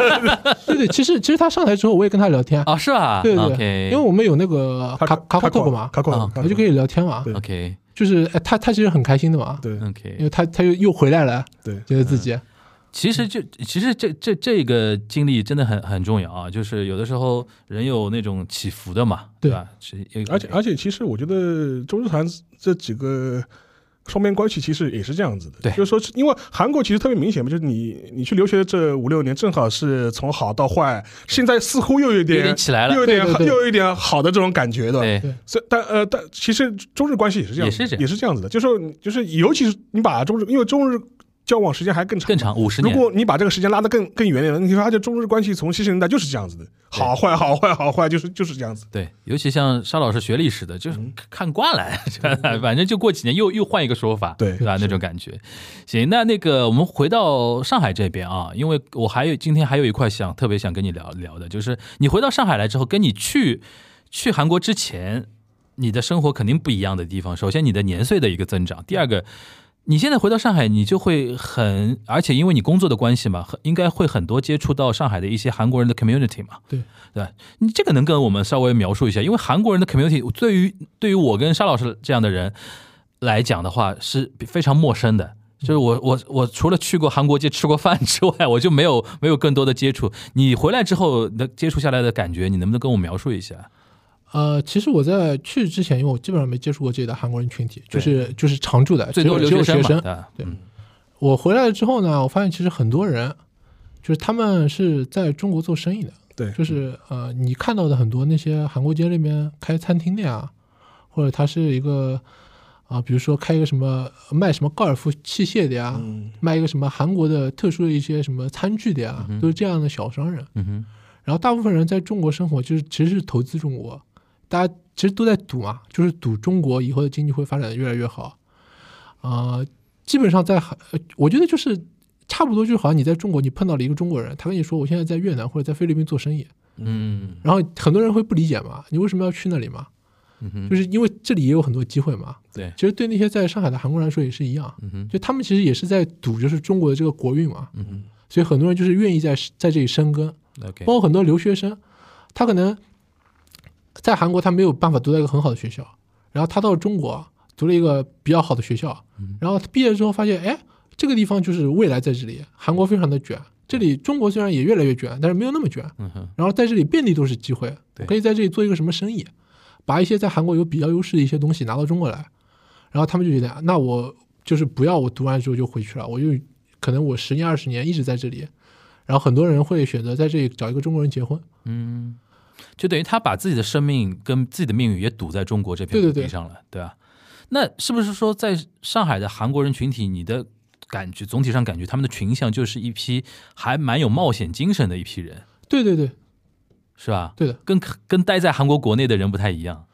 (laughs) 对对，其实其实他上台之后我也跟他聊天，啊，是吧？对对对。因为我们有那个卡卡卡托嘛，卡啊卡我就可以聊天嘛，对。OK 就是哎他他其实很开心的嘛，对。因 OK，因为他他又又回来了，对。觉得自己其实就其实这这这个经历真的很很重要啊，就是有的时候人有那种起伏的嘛，对吧？是有而且而且，其实我觉得中日韩这几个双边关系其实也是这样子的，对就是说，因为韩国其实特别明显嘛，就是你你去留学这五六年，正好是从好到坏，现在似乎又有有点点起来了又，有点对对对又有一点好的这种感觉，对吧？对对所以但呃但其实中日关系也是这样，也是这样也是这样子的，就是说就是尤其是你把中日，因为中日交往时间还更长嘛，更长五十年。如果你把这个时间拉得更更远一点，你发现中日关系从七十年代就是这样子的，好坏好坏好坏，就是就是这样子。对，尤其像沙老师学历史的，就是嗯看惯了，(laughs) 反正就过几年又又换一个说法，对对吧？那种感觉。行，那那个我们回到上海这边啊，因为我还有今天还有一块想特别想跟你聊聊的，就是你回到上海来之后，跟你去去韩国之前，你的生活肯定不一样的地方。首先，你的年岁的一个增长，第二个。你现在回到上海，你就会很，而且因为你工作的关系嘛，很应该会很多接触到上海的一些韩国人的 community 嘛，对对？你这个能跟我们稍微描述一下？因为韩国人的 community 对于对于我跟沙老师这样的人来讲的话是非常陌生的。就是我我我除了去过韩国街吃过饭之外，我就没有没有更多的接触。你回来之后的接触下来的感觉，你能不能跟我描述一下？呃，其实我在去之前，因为我基本上没接触过这里的韩国人群体，就是就是常住的，最多只有留学生嘛，只有学生。对嗯我回来了之后呢，我发现其实很多人，就是他们是在中国做生意的，对，就是呃，你看到的很多那些韩国街那边开餐厅的呀，或者他是一个啊、比如说开一个什么卖什么高尔夫器械的呀，嗯卖一个什么韩国的特殊的一些什么餐具的呀，都是这样的小商人。嗯哼，然后大部分人在中国生活，就是其实是投资中国，大家其实都在赌嘛，就是赌中国以后的经济会发展的越来越好。啊、基本上在韩，呃我觉得就是差不多就好像你在中国，你碰到了一个中国人，他跟你说我现在在越南或者在菲律宾做生意，嗯。然后很多人会不理解嘛，你为什么要去那里嘛？嗯，就是因为这里也有很多机会嘛。对，其实对那些在上海的韩国人来说也是一样，嗯，就他们其实也是在赌就是中国的这个国运嘛，所以很多人就是愿意在在这里生根，包括很多留学生，他可能在韩国他没有办法读到一个很好的学校，然后他到中国读了一个比较好的学校，然后他毕业之后发现，哎，这个地方就是未来在这里，韩国非常的卷，这里中国虽然也越来越卷，但是没有那么卷，嗯，然后在这里遍地都是机会，可以在这里做一个什么生意，把一些在韩国有比较优势的一些东西拿到中国来，然后他们就觉得，那我就是不要我读完之后就回去了，我就可能我十年二十年一直在这里，然后很多人会选择在这里找一个中国人结婚。嗯，就等于他把自己的生命跟自己的命运也赌在中国这片对对对土地上了，对吧？那是不是说，在上海的韩国人群体，你的感觉总体上感觉他们的群像就是一批还蛮有冒险精神的一批人，对对对，是吧？对的。跟跟待在韩国国内的人不太一样。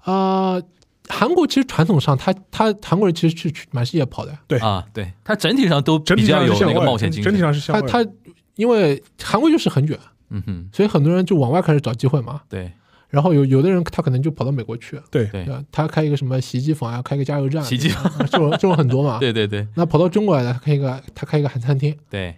啊、韩国其实传统上他，他韩国人其实去去满世界跑的。对啊，对，他整体上都比较有那个冒险精神整体上是向外。他因为韩国就是很卷，嗯哼，所以很多人就往外开始找机会嘛。对。然后有有的人他可能就跑到美国去，对。对？他开一个什么洗衣机房啊，开个加油站，洗衣机。房 (laughs) 这种这种很多嘛。(laughs) 对对对。那跑到中国来的，他开一个他开一个韩餐厅，对，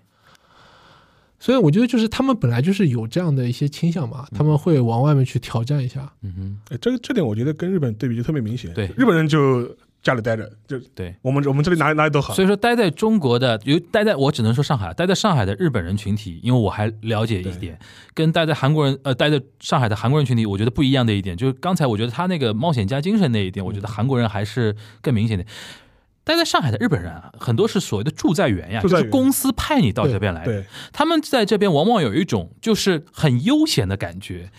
所以我觉得就是他们本来就是有这样的一些倾向嘛，他们会往外面去挑战一下。嗯哼，哎这个这点我觉得跟日本对比就特别明显。对。日本人就家里待着，就对。我们我们这里哪里哪里都好。所以说，待在中国的，有待在我只能说上海，待在上海的日本人群体，因为我还了解一点，跟待在韩国人呃待在上海的韩国人群体，我觉得不一样的一点，就是刚才我觉得他那个冒险家精神那一点，我觉得韩国人还是更明显的。待在上海的日本人啊，很多是所谓的驻在员呀，就是公司派你到这边来的。对，他们在这边往往有一种就是很悠闲的感觉，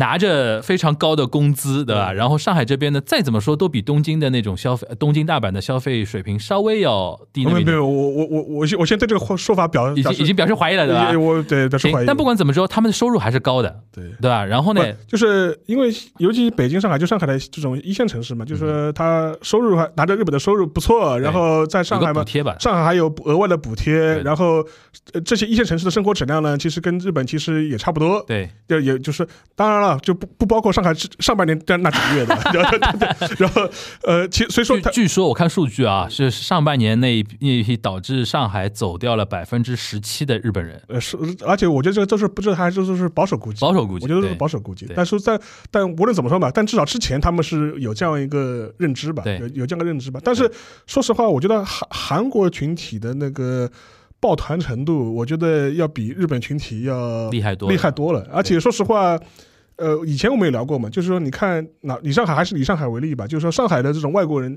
拿着非常高的工资，对吧？然后上海这边呢，再怎么说都比东京的那种消费，呃东京、大阪的消费水平稍微要低那么一点。没有没有，我我我我先我先对这个说法表已经已经表示怀疑了，对吧也？我对表示怀疑。，但不管怎么说，他们的收入还是高的，对。对吧？然后呢，就是因为尤其北京、上海，就上海的这种一线城市嘛，就是他收入还拿着日本的收入不错，然后在上海补贴吧，上海还有额外的补贴，然后呃这些一线城市的生活质量呢，其实跟日本其实也差不多。对，就也就是，当然了，就不不包括上海上半年那那几个月的。(laughs) 然后呃，其所以说它据据说我看数据啊，是上半年那一那一批导致上海走掉了百分之十七的日本人，呃是，而且我觉得这个都是不是还是都是保守估计，保守估计，我觉得都是保守估计。但是在但无论怎么说嘛，但至少之前他们是有这样一个认知吧，对有有这样个认知吧。但是说实话，我觉得韩韩国群体的那个抱团程度，我觉得要比日本群体要厉害多了。厉害多了。而且说实话。呃，以前我们也聊过嘛，就是说，你看，那以上海还是以上海为例吧，就是说上海的这种外国人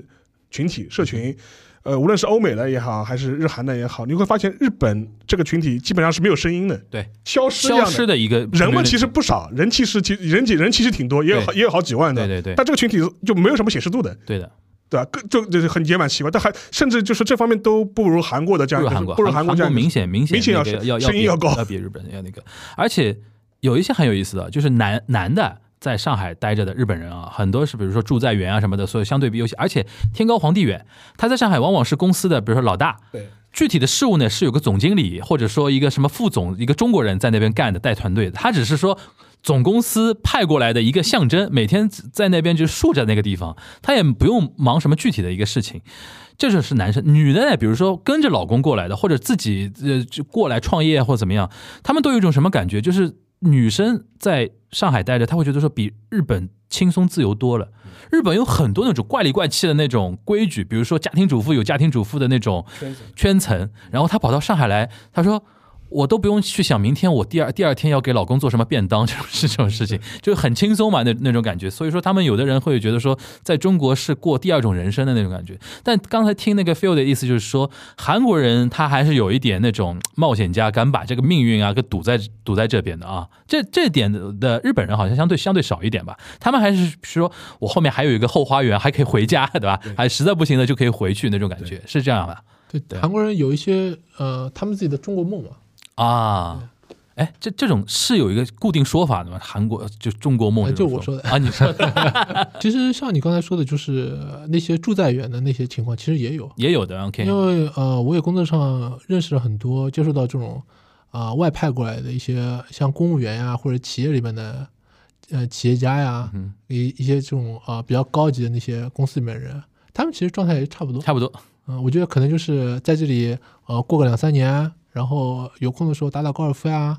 群体社群，呃，无论是欧美的也好，还是日韩的也好，你会发现日本这个群体基本上是没有声音的，对，消失的。消失的一个人们其实不少，人其实其人几人其实挺多，也有也有好几万的。对对对。但这个群体就没有什么显示度的，对的，对啊？更就就是很野蛮奇怪，但还甚至就是这方面都不如韩国的这样，不如韩国，不如韩国这样明显明显明显要要声音要高要比日本要那个，而且有一些很有意思的，就是男男的。在上海待着的日本人啊，很多是比如说住在园啊什么的，所以相对比优秀。而且天高皇帝远，他在上海往往是公司的，比如说老大，对具体的事务呢是有个总经理或者说一个什么副总，一个中国人在那边干的带团队的，他只是说总公司派过来的一个象征，每天在那边就竖着那个地方，他也不用忙什么具体的一个事情。这就是男生，女的呢，比如说跟着老公过来的，或者自己呃就过来创业或怎么样，他们都有一种什么感觉？就是女生在上海待着，她会觉得说比日本轻松自由多了。日本有很多那种怪里怪气的那种规矩，比如说家庭主妇有家庭主妇的那种圈层，然后她跑到上海来，她说。我都不用去想明天我第二第二天要给老公做什么便当这种事这种事情，就是很轻松嘛那那种感觉。所以说他们有的人会觉得说，在中国是过第二种人生的那种感觉。但刚才听那个 Phil 的意思就是说，韩国人他还是有一点那种冒险家，敢把这个命运啊给赌在赌在这边的啊。这这点的日本人好像相对相对少一点吧，他们还是说我后面还有一个后花园，还可以回家，对吧？还实在不行的就可以回去那种感觉，是这样吧？对，对韩国人有一些呃，他们自己的中国梦嘛，啊，哎，这这种是有一个固定说法的吗？韩国就中国梦哎就我说的。啊，你说。的 (laughs) 其实像你刚才说的，就是那些住在远的那些情况，其实也有。也有的，OK，因为呃，我也工作上认识了很多接触到这种啊、外派过来的一些像公务员呀，或者企业里面的呃企业家呀，嗯，一一些这种啊、比较高级的那些公司里面的人，他们其实状态也差不多。差不多，嗯、我觉得可能就是在这里呃过个两三年，然后有空的时候打打高尔夫呀，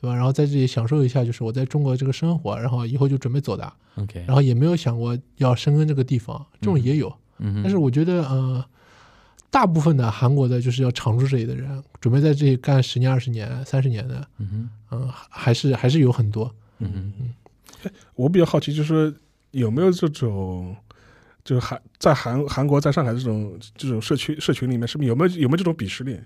对吧？然后在这里享受一下就是我在中国这个生活，然后以后就准备走的，OK，然后也没有想过要深耕这个地方，这种也有。嗯，但是我觉得，呃，大部分的韩国的就是要常住这里的人，准备在这里干十年、二十年、三十年的，嗯哼，嗯、还是还是有很多。嗯哼，我比较好奇，就是有没有这种，就是韩在韩韩国在上海这种这种社区社群里面，是不是有没有有没有这种鄙视链？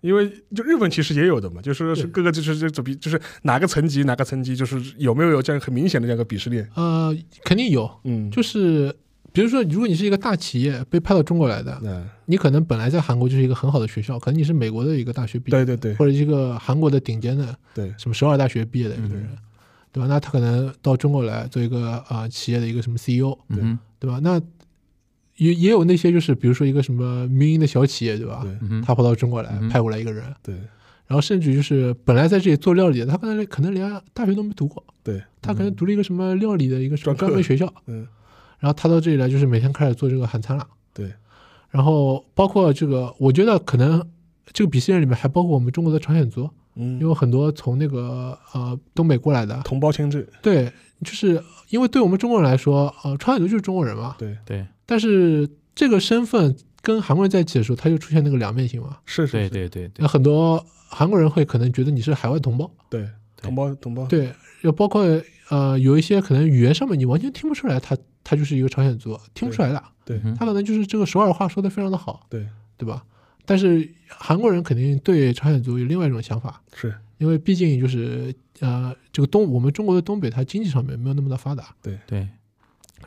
因为就日本其实也有的嘛，就是说是各个就是这种比就是哪个层级哪个层级，就是有没有有这样很明显的这样一个鄙视链？呃，肯定有，嗯，就是比如说，如果你是一个大企业被派到中国来的，嗯。你可能本来在韩国就是一个很好的学校，可能你是美国的一个大学毕业，对对对。或者一个韩国的顶尖的对，什么首尔大学毕业的一个人，对？吧？那他可能到中国来做一个啊、企业的一个什么 CEO，嗯，对吧？那也也有那些就是比如说一个什么民营的小企业，对吧？他跑到中国来嗯派过来一个人，对。然后甚至就是本来在这里做料理的，他可能可能连大学都没读过，对，他可能读了一个什么料理的一个什么专门学校，嗯。然后他到这里来就是每天开始做这个韩餐了，对，然后包括这个，我觉得可能这个鄙视链里面还包括我们中国的朝鲜族，因嗯，为很多从那个呃东北过来的，同胞签制，对，就是因为对我们中国人来说，呃，朝鲜族就是中国人嘛，对，对但是这个身份跟韩国人在一起的时候，他就出现那个两面性嘛。对是是是，对对对那很多韩国人会可能觉得你是海外同胞，对，同胞同胞，对，要包括呃有一些可能语言上面你完全听不出来他，他就是一个朝鲜族，听不出来的，对他可能就是这个首尔话说的非常的好，对。对吧？但是韩国人肯定对朝鲜族有另外一种想法，是，因为毕竟就是呃这个东我们中国的东北，它经济上面没有那么的发达，对。对，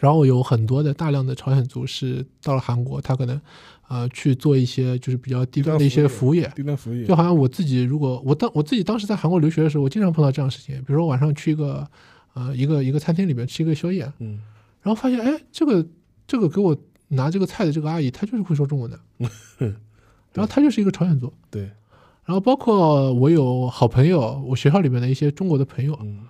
然后有很多的大量的朝鲜族是到了韩国，他可能呃去做一些就是比较低端的一些服务业，低端服务业。就，好像我自己如果我当我自己当时在韩国留学的时候，我经常碰到这样的事情，比如说晚上去一个呃一个一个餐厅里面吃一个宵夜，嗯，然后发现哎这个这个给我拿这个菜的这个阿姨，她就是会说中文的，(laughs) 然后她就是一个朝鲜族。对，然后包括我有好朋友，我学校里面的一些中国的朋友，嗯，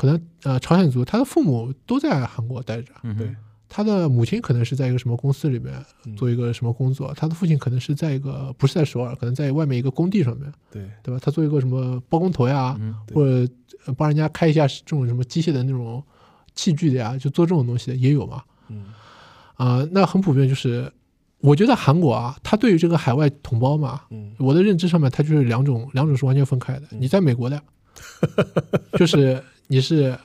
可能呃朝鲜族，他的父母都在韩国待着，嗯他的母亲可能是在一个什么公司里面嗯做一个什么工作，他的父亲可能是在一个不是在首尔，可能在外面一个工地上面，对，对吧？他做一个什么包工头呀，嗯或者呃帮人家开一下这种什么机械的那种器具的呀，就做这种东西的也有嘛。嗯，啊、那很普遍，就是我觉得韩国啊，他对于这个海外同胞嘛，嗯，我的认知上面，他就是两种，两种是完全分开的。你在美国的，就是你是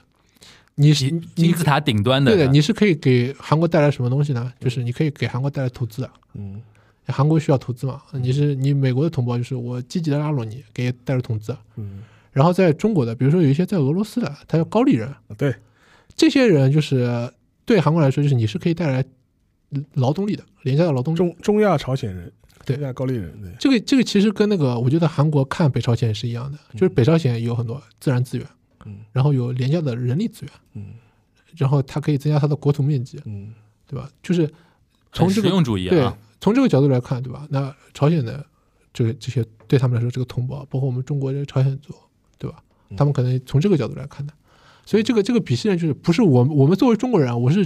你是金字塔顶端的，对的，你是可以给韩国带来什么东西呢？就是你可以给韩国带来投资的，嗯，韩国需要投资嘛？你是你美国的同胞，就是我积极的拉拢你，给带来投资。嗯，然后在中国的，比如说有一些在俄罗斯的，他叫高丽人，对，这些人就是对韩国来说，就是你是可以带来劳动力的，廉价的劳动力。中中亚朝鲜人，对。中亚高丽人，对，这个这个其实跟那个我觉得韩国看北朝鲜是一样的，就是北朝鲜有很多自然资源，嗯。然后有廉价的人力资源，嗯。然后它可以增加它的国土面积，嗯，对吧？就是从这个用主义对啊，从这个角度来看，对吧？那朝鲜的这个这些对他们来说，这个同胞，包括我们中国这个朝鲜族，对吧？嗯。他们可能从这个角度来看的，所以这个这个鄙视链就是不是我们我们作为中国人啊，我是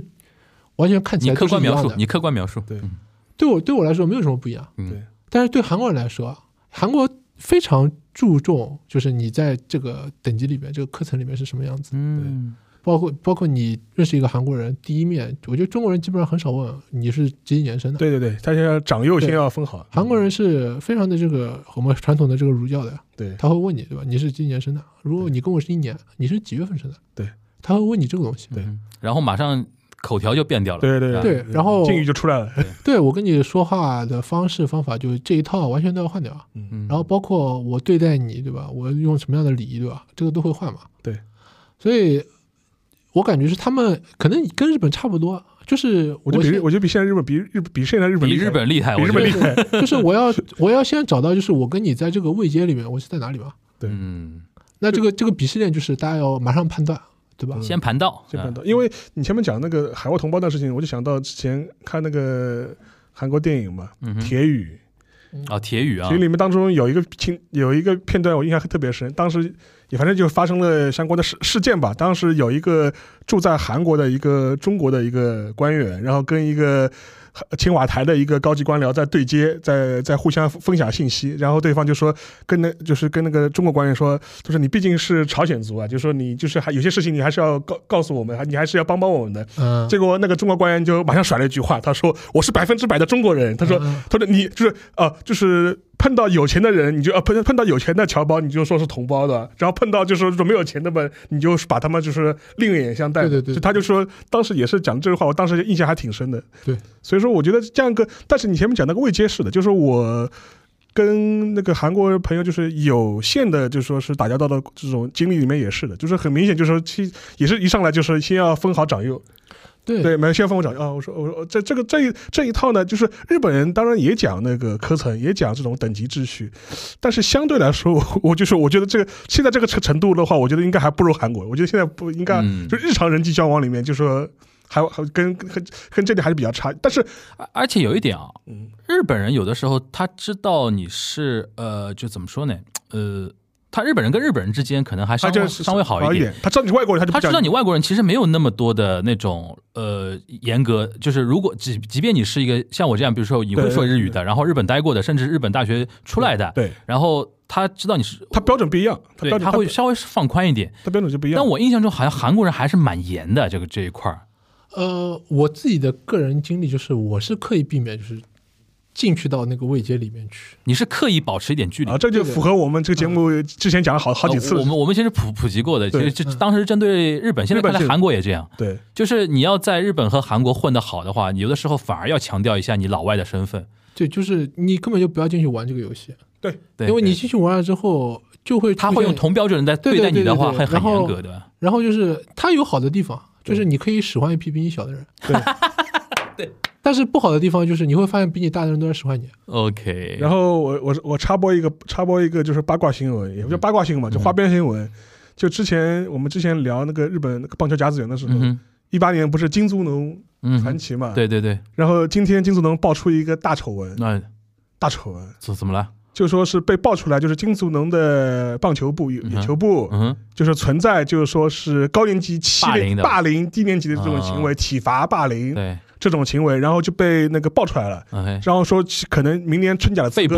完全看起你来客观描述，你客观描述，对。嗯对我对我来说没有什么不一样。嗯。对，但是对韩国人来说，韩国非常注重就是你在这个等级里面，这个课程里面是什么样子，嗯，包括包括你认识一个韩国人，第一面，我觉得中国人基本上很少问你是几几年生的，对对对，他现在长幼先要分好，韩国人是非常的这个我们传统的这个儒教的，对。他会问你对吧？你是几几年生的？如果你跟我是一年，你是几月份生的？对，他会问你这个东西。对。嗯，然后马上口条就变掉了，对对吧对然后敬语就出来了，(laughs) 对我跟你说话的方式方法，就是这一套完全都要换掉。嗯，然后包括我对待你，对吧？我用什么样的礼仪，对吧？这个都会换嘛。对，所以我感觉是他们可能跟日本差不多，就是我觉得比我觉得比现在日本比日比现在日本比厉害日本厉害，比日本厉害，(laughs) 就是我要我要先找到，就是我跟你在这个位阶里面，我是在哪里嘛？对。嗯。那这个这个鄙视链就是大家要马上判断，对吧？嗯先盘道，先盘道，嗯因为你前面讲那个海外同胞的事情，我就想到之前看那个韩国电影嘛，嗯铁雨》，啊，铁雨啊。铁雨，里面当中有一个情有一个片段我印象特别深，当时也反正就发生了相关的事事件吧。当时有一个住在韩国的一个中国的一个官员，然后跟一个呃青瓦台的一个高级官僚在对接，在在互相分享信息，然后对方就说跟那就是跟那个中国官员说，就是你毕竟是朝鲜族啊，就说你就是还有些事情你还是要告告诉我们，你还是要帮帮我们的。嗯，结果那个中国官员就马上甩了一句话，他说我是百分之百的中国人，他说。嗯他说你就是呃，就是碰到有钱的人，你就呃碰碰到有钱的侨胞，你就说是同胞的；然后碰到就是说没有钱的们，你就把他们就是另眼相待的。对对对就他就说当时也是讲这句话，我当时印象还挺深的。对，所以说我觉得这样一个，但是你前面讲那个未接式的，就是我。跟那个韩国朋友就是有限的，就说是打交道的这种经历里面也是的，就是很明显，就是说其也是一上来就是先要分好长幼，对对，没有先分我长啊。我说我说这这个这一这一套呢，就是日本人当然也讲那个科层，也讲这种等级秩序，但是相对来说，(laughs) 我我就是我觉得这个现在这个程程度的话，我觉得应该还不如韩国。我觉得现在不应该，嗯就日常人际交往里面，就说还还跟跟跟这点还是比较差。但是，而而且有一点啊，嗯，日本人有的时候他知道你是呃，就怎么说呢？呃，他日本人跟日本人之间可能还稍微稍微好一点。他知道你外国人，他就他知道你外国人其实没有那么多的那种呃严格，就是如果即即便你是一个像我这样，比如说你会说日语的，然后日本待过的，甚至日本大学出来的，对然后他知道你是，他标准不一样，他对他会稍微放宽一点。他标准就不一样。但我印象中好像韩国人还是蛮严的，这个这一块儿。呃，我自己的个人经历就是，我是刻意避免就是进去到那个位阶里面去。你是刻意保持一点距离。啊，这就符合我们这个节目之前讲了好好几次。我们我们其实普普及过的，其实这当时针对日本，现在看来韩国也这样。对。就是你要在日本和韩国混得好的话，你有的时候反而要强调一下你老外的身份。对，就是你根本就不要进去玩这个游戏，对，因为你进去玩了之后，就会他会用同标准来对对待你的话，会很对对对然后严格的。然后就是他有好的地方，就是你可以使唤一批比你小的人。对 (laughs) 对。但是不好的地方就是你会发现比你大的人都在使唤你。OK，然后我我我插播一个插播一个就是八卦新闻，也不叫八卦新闻嘛，就花边新闻。就之前我们之前聊那个日本那个棒球甲子园的时候一八年不是金足农嗯，传奇嘛？。对对对，然后今天金足农爆出一个大丑闻，那大丑闻怎怎么了？就说是被爆出来，就是金足农的棒球部、野球部，嗯哼，就是存在，就是说是高年级欺凌霸凌低年级的这种行为，体罚霸凌对这种行为，然后就被那个爆出来了。然后说可能明年春假的资格？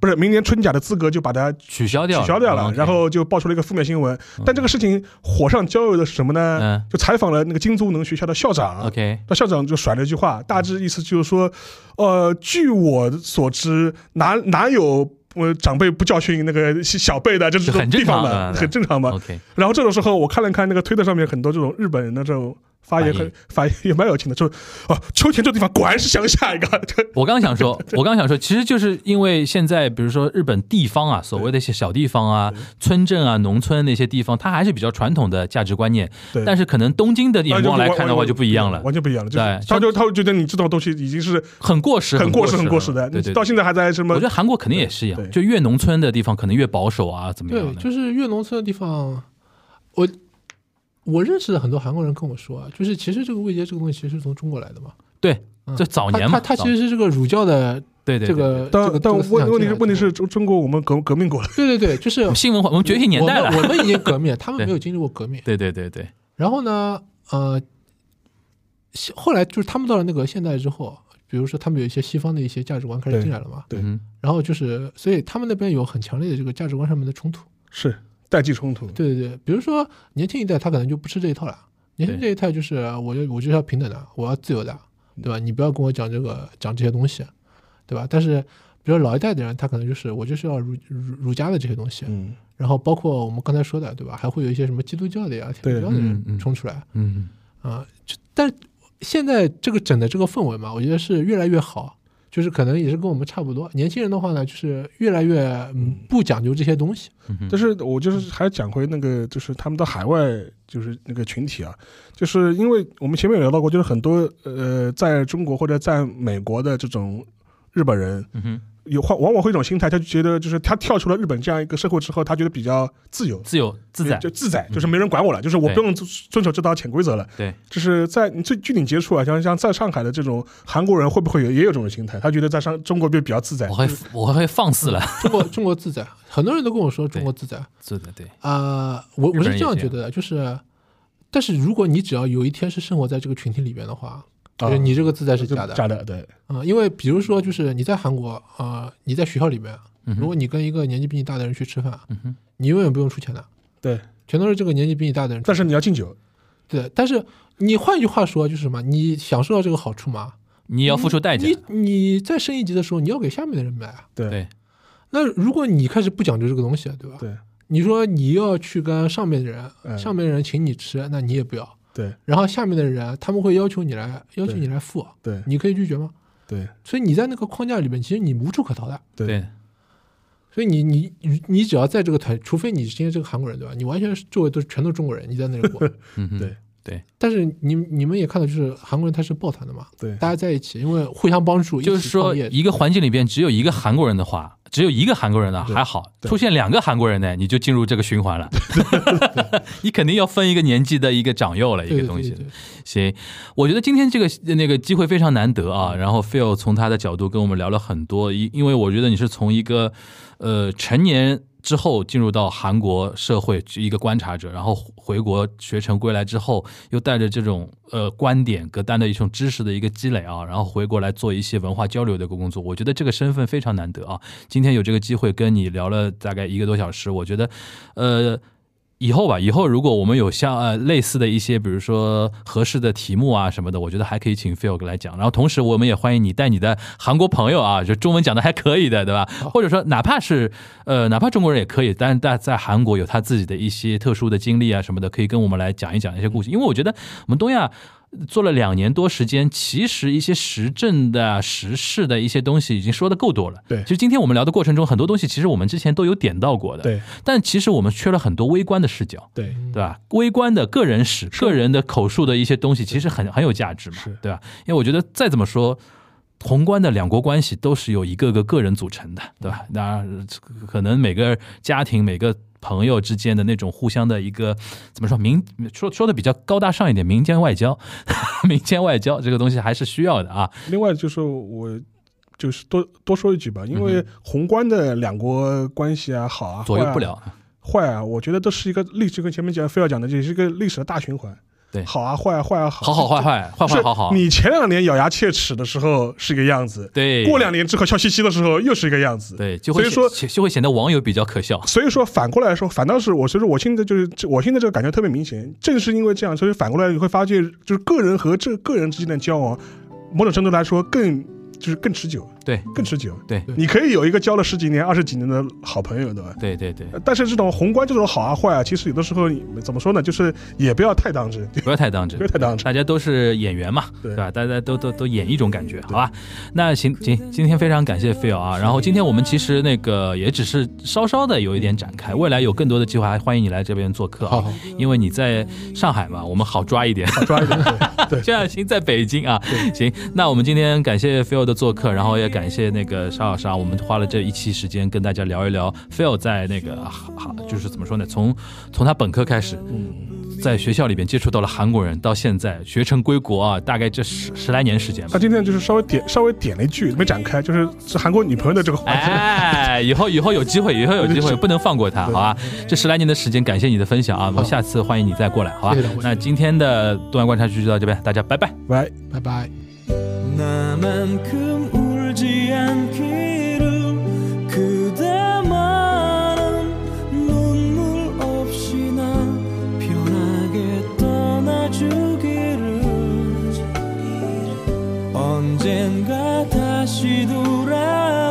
不是明年春假的资格就把它取消掉，取消掉了然后就爆出了一个负面新闻。但这个事情火上浇油的是什么呢？嗯就采访了那个金足能学校的校长，，OK，那校长就甩了一句话，大致意思就是说，呃，据我所知，哪哪有呃长辈不教训那个小辈的，就是这种很正地方常的的，很正常嘛。OK，然后这种时候，我看了看那个推特上面很多这种日本人的这种发言，很发言也蛮有情的，就哦，秋田这地方果然是乡下一个，我刚想说，(laughs) 我刚想说，其实就是因为现在，比如说日本地方啊，所谓的一些小地方啊、村镇啊、农村那些地方，它还是比较传统的价值观念。对，但是可能东京的眼光来看的话，就不一样了，完全不一样了。对他就他会觉得你这种东西已经是很过时，很过时、很过时的，对对对。到现在还在什么我觉？得韩国肯定也是一样，就越农村的地方可能越保守啊，怎么样对，就是越农村的地方，我我认识的很多韩国人跟我说啊，就是其实这个味觉这个东西其实是从中国来的嘛。对，嗯这早年嘛，他他他其实是这个儒教的对对这个这但但问问题是问题是中中国我们革革命过了，对对对，就是新文化，我们觉醒年代了我。们我们已经革命了，他们没有经历过革命。对对对对，然后呢，呃，后来就是他们到了那个现代之后，比如说他们有一些西方的一些价值观开始进来了嘛，对嗯然后就是所以他们那边有很强烈的这个价值观上面的冲突。是代际冲突。对对对，比如说年轻一代他可能就不吃这一套了，年轻这一代就是我就我就要平等的，我要自由的，对吧？你不要跟我讲这个讲这些东西，对吧？但是比如老一代的人，他可能就是我就是要儒儒儒家的这些东西，嗯，然后包括我们刚才说的，对吧？还会有一些什么基督教的呀、天主教的人冲出来嗯，啊。就但现在这个整的这个氛围嘛，我觉得是越来越好。就是可能也是跟我们差不多，年轻人的话呢，就是越来越嗯。不讲究这些东西。嗯但是我就是还讲回那个，就是他们的海外就是那个群体啊，就是因为我们前面有聊到过，就是很多呃，在中国或者在美国的这种日本人，嗯哼有往往往会一种心态，他就觉得就是他跳出了日本这样一个社会之后，他觉得比较自由。自由自在，就自在，就是没人管我了，就是我不用遵遵守这套潜规则了。对，就是在你最具体接触啊，像像在上海的这种韩国人，会不会有也有这种心态？他觉得在上中国就比较自在我。会我会放肆了，(laughs) 中国中国自在，很多人都跟我说中国自在是的，对，啊、我我是这样觉得的，就是，但是如果你只要有一天是生活在这个群体里边的话，啊就是你这个自在是假的，假的，对，啊、因为比如说就是你在韩国啊、你在学校里面，如果你跟一个年纪比你大的人去吃饭，嗯哼，你永远不用出钱的，对，全都是这个年纪比你大的人。但是你要敬酒，对，但是你换句话说就是什么？你享受到这个好处吗？你要付出代价，你你在升一级的时候，你要给下面的人买啊。对对，那如果你开始不讲究这个东西，对吧？对你说你要去跟上面的人，嗯上面的人请你吃，那你也不要。对然后下面的人他们会要求你来，要求你来付，对你可以拒绝吗？对所以你在那个框架里面，其实你无处可逃的。对对，所以你你你你只要在这个团，除非你今天这个韩国人，对吧？你完全是周围都是全都是中国人，你在那里过。(laughs) 嗯哼，对。但是你你们也看到，就是韩国人他是抱团的嘛，对。大家在一起，因为互相帮助，就是说一个环境里边只有一个韩国人的话，只有一个韩国人呢还好，出现两个韩国人呢，你就进入这个循环了，(laughs) 你肯定要分一个年纪的一个长幼了，一个东西。对。对对行，我觉得今天这个那个机会非常难得啊。然后 Phil 从他的角度跟我们聊了很多，因因为我觉得你是从一个呃成年之后进入到韩国社会一个观察者，然后回国学成归来之后，又带着这种呃观点跟带着一种知识的一个积累啊，然后回国来做一些文化交流的一个工作。我觉得这个身份非常难得啊。今天有这个机会跟你聊了大概一个多小时，我觉得呃。以后吧，以后如果我们有像呃类似的一些，比如说合适的题目啊什么的，我觉得还可以请 Phil 来讲。然后同时我们也欢迎你带你的韩国朋友啊，就中文讲的还可以的，对吧？或者说哪怕是呃哪怕中国人也可以，但是在在韩国有他自己的一些特殊的经历啊什么的，可以跟我们来讲一讲一些故事。因为我觉得我们东亚。做了两年多时间，其实一些时政的、时事的一些东西已经说的够多了。对其实今天我们聊的过程中，很多东西其实我们之前都有点到过的。对但其实我们缺了很多微观的视角，对对吧？微观的个人史、个人的口述的一些东西，其实很很有价值嘛是，对吧？因为我觉得再怎么说。宏观的两国关系都是由一个个个人组成的，对吧？那可能每个家庭、每个朋友之间的那种互相的一个怎么说民说说的比较高大上一点，民间外交，(laughs) 民间外交这个东西还是需要的啊。另外就是我就是多多说一句吧，因嗯为宏观的两国关系啊，好啊左右不了，坏啊，我觉得都是一个历史，跟前面讲非要讲的，这是一个历史的大循环。对。好啊，坏啊，坏啊，好，好好坏坏 (laughs) 坏是坏好好，你前两年咬牙切齿的时候是一个样子，对。过两年之后笑嘻嘻的时候又是一个样子。对，就会所以说就会显得网友比较可笑。所以说反过来说，反倒是我，所以说我现在就是我现在这个感觉特别明显，正是因为这样，所以反过来你会发现，就是个人和这个人之间的交往，某种程度来说更就是更持久，对更持久。对你可以有一个交了十几年、二十几年的好朋友，对吧？对对对，但是这种宏观这种好啊坏啊，其实有的时候你怎么说呢？就是也不要太当真，不要太当真不要。太当真。大家都是演员嘛，对对吧？大家都都都演一种感觉，好吧？那行行，今天非常感谢 Phil 啊。然后今天我们其实那个也只是稍稍的有一点展开，未来有更多的计划，还欢迎你来这边做客啊。好好因为你在上海嘛，我们好抓一点。好抓一点，(laughs) 对这样 (laughs) 行，在北京啊，行。那我们今天感谢 Phil 的做客，然后也感谢那个沙老师啊，我们花了这一期时间跟大家聊一聊 Phil 在那个好，就是怎么说呢？从从他本科开始，在学校里边接触到了韩国人，到现在学成归国啊，大概这十十来年时间吧他。今天就是稍微点稍微点了一句，没展开，就是是韩国女朋友的这个话题。哎，以后以后有机会，以后有机会，不能放过他，好吧？这十来年的时间，感谢你的分享啊！我们下次欢迎你再过来，好吧谢谢两位？那今天的东亚观察局就到这边，大家拜拜。喂。拜拜。 나만큼 울지 않기를 그대만은 눈물 없이 나 편하게 떠나주기를 언젠가 다시 돌아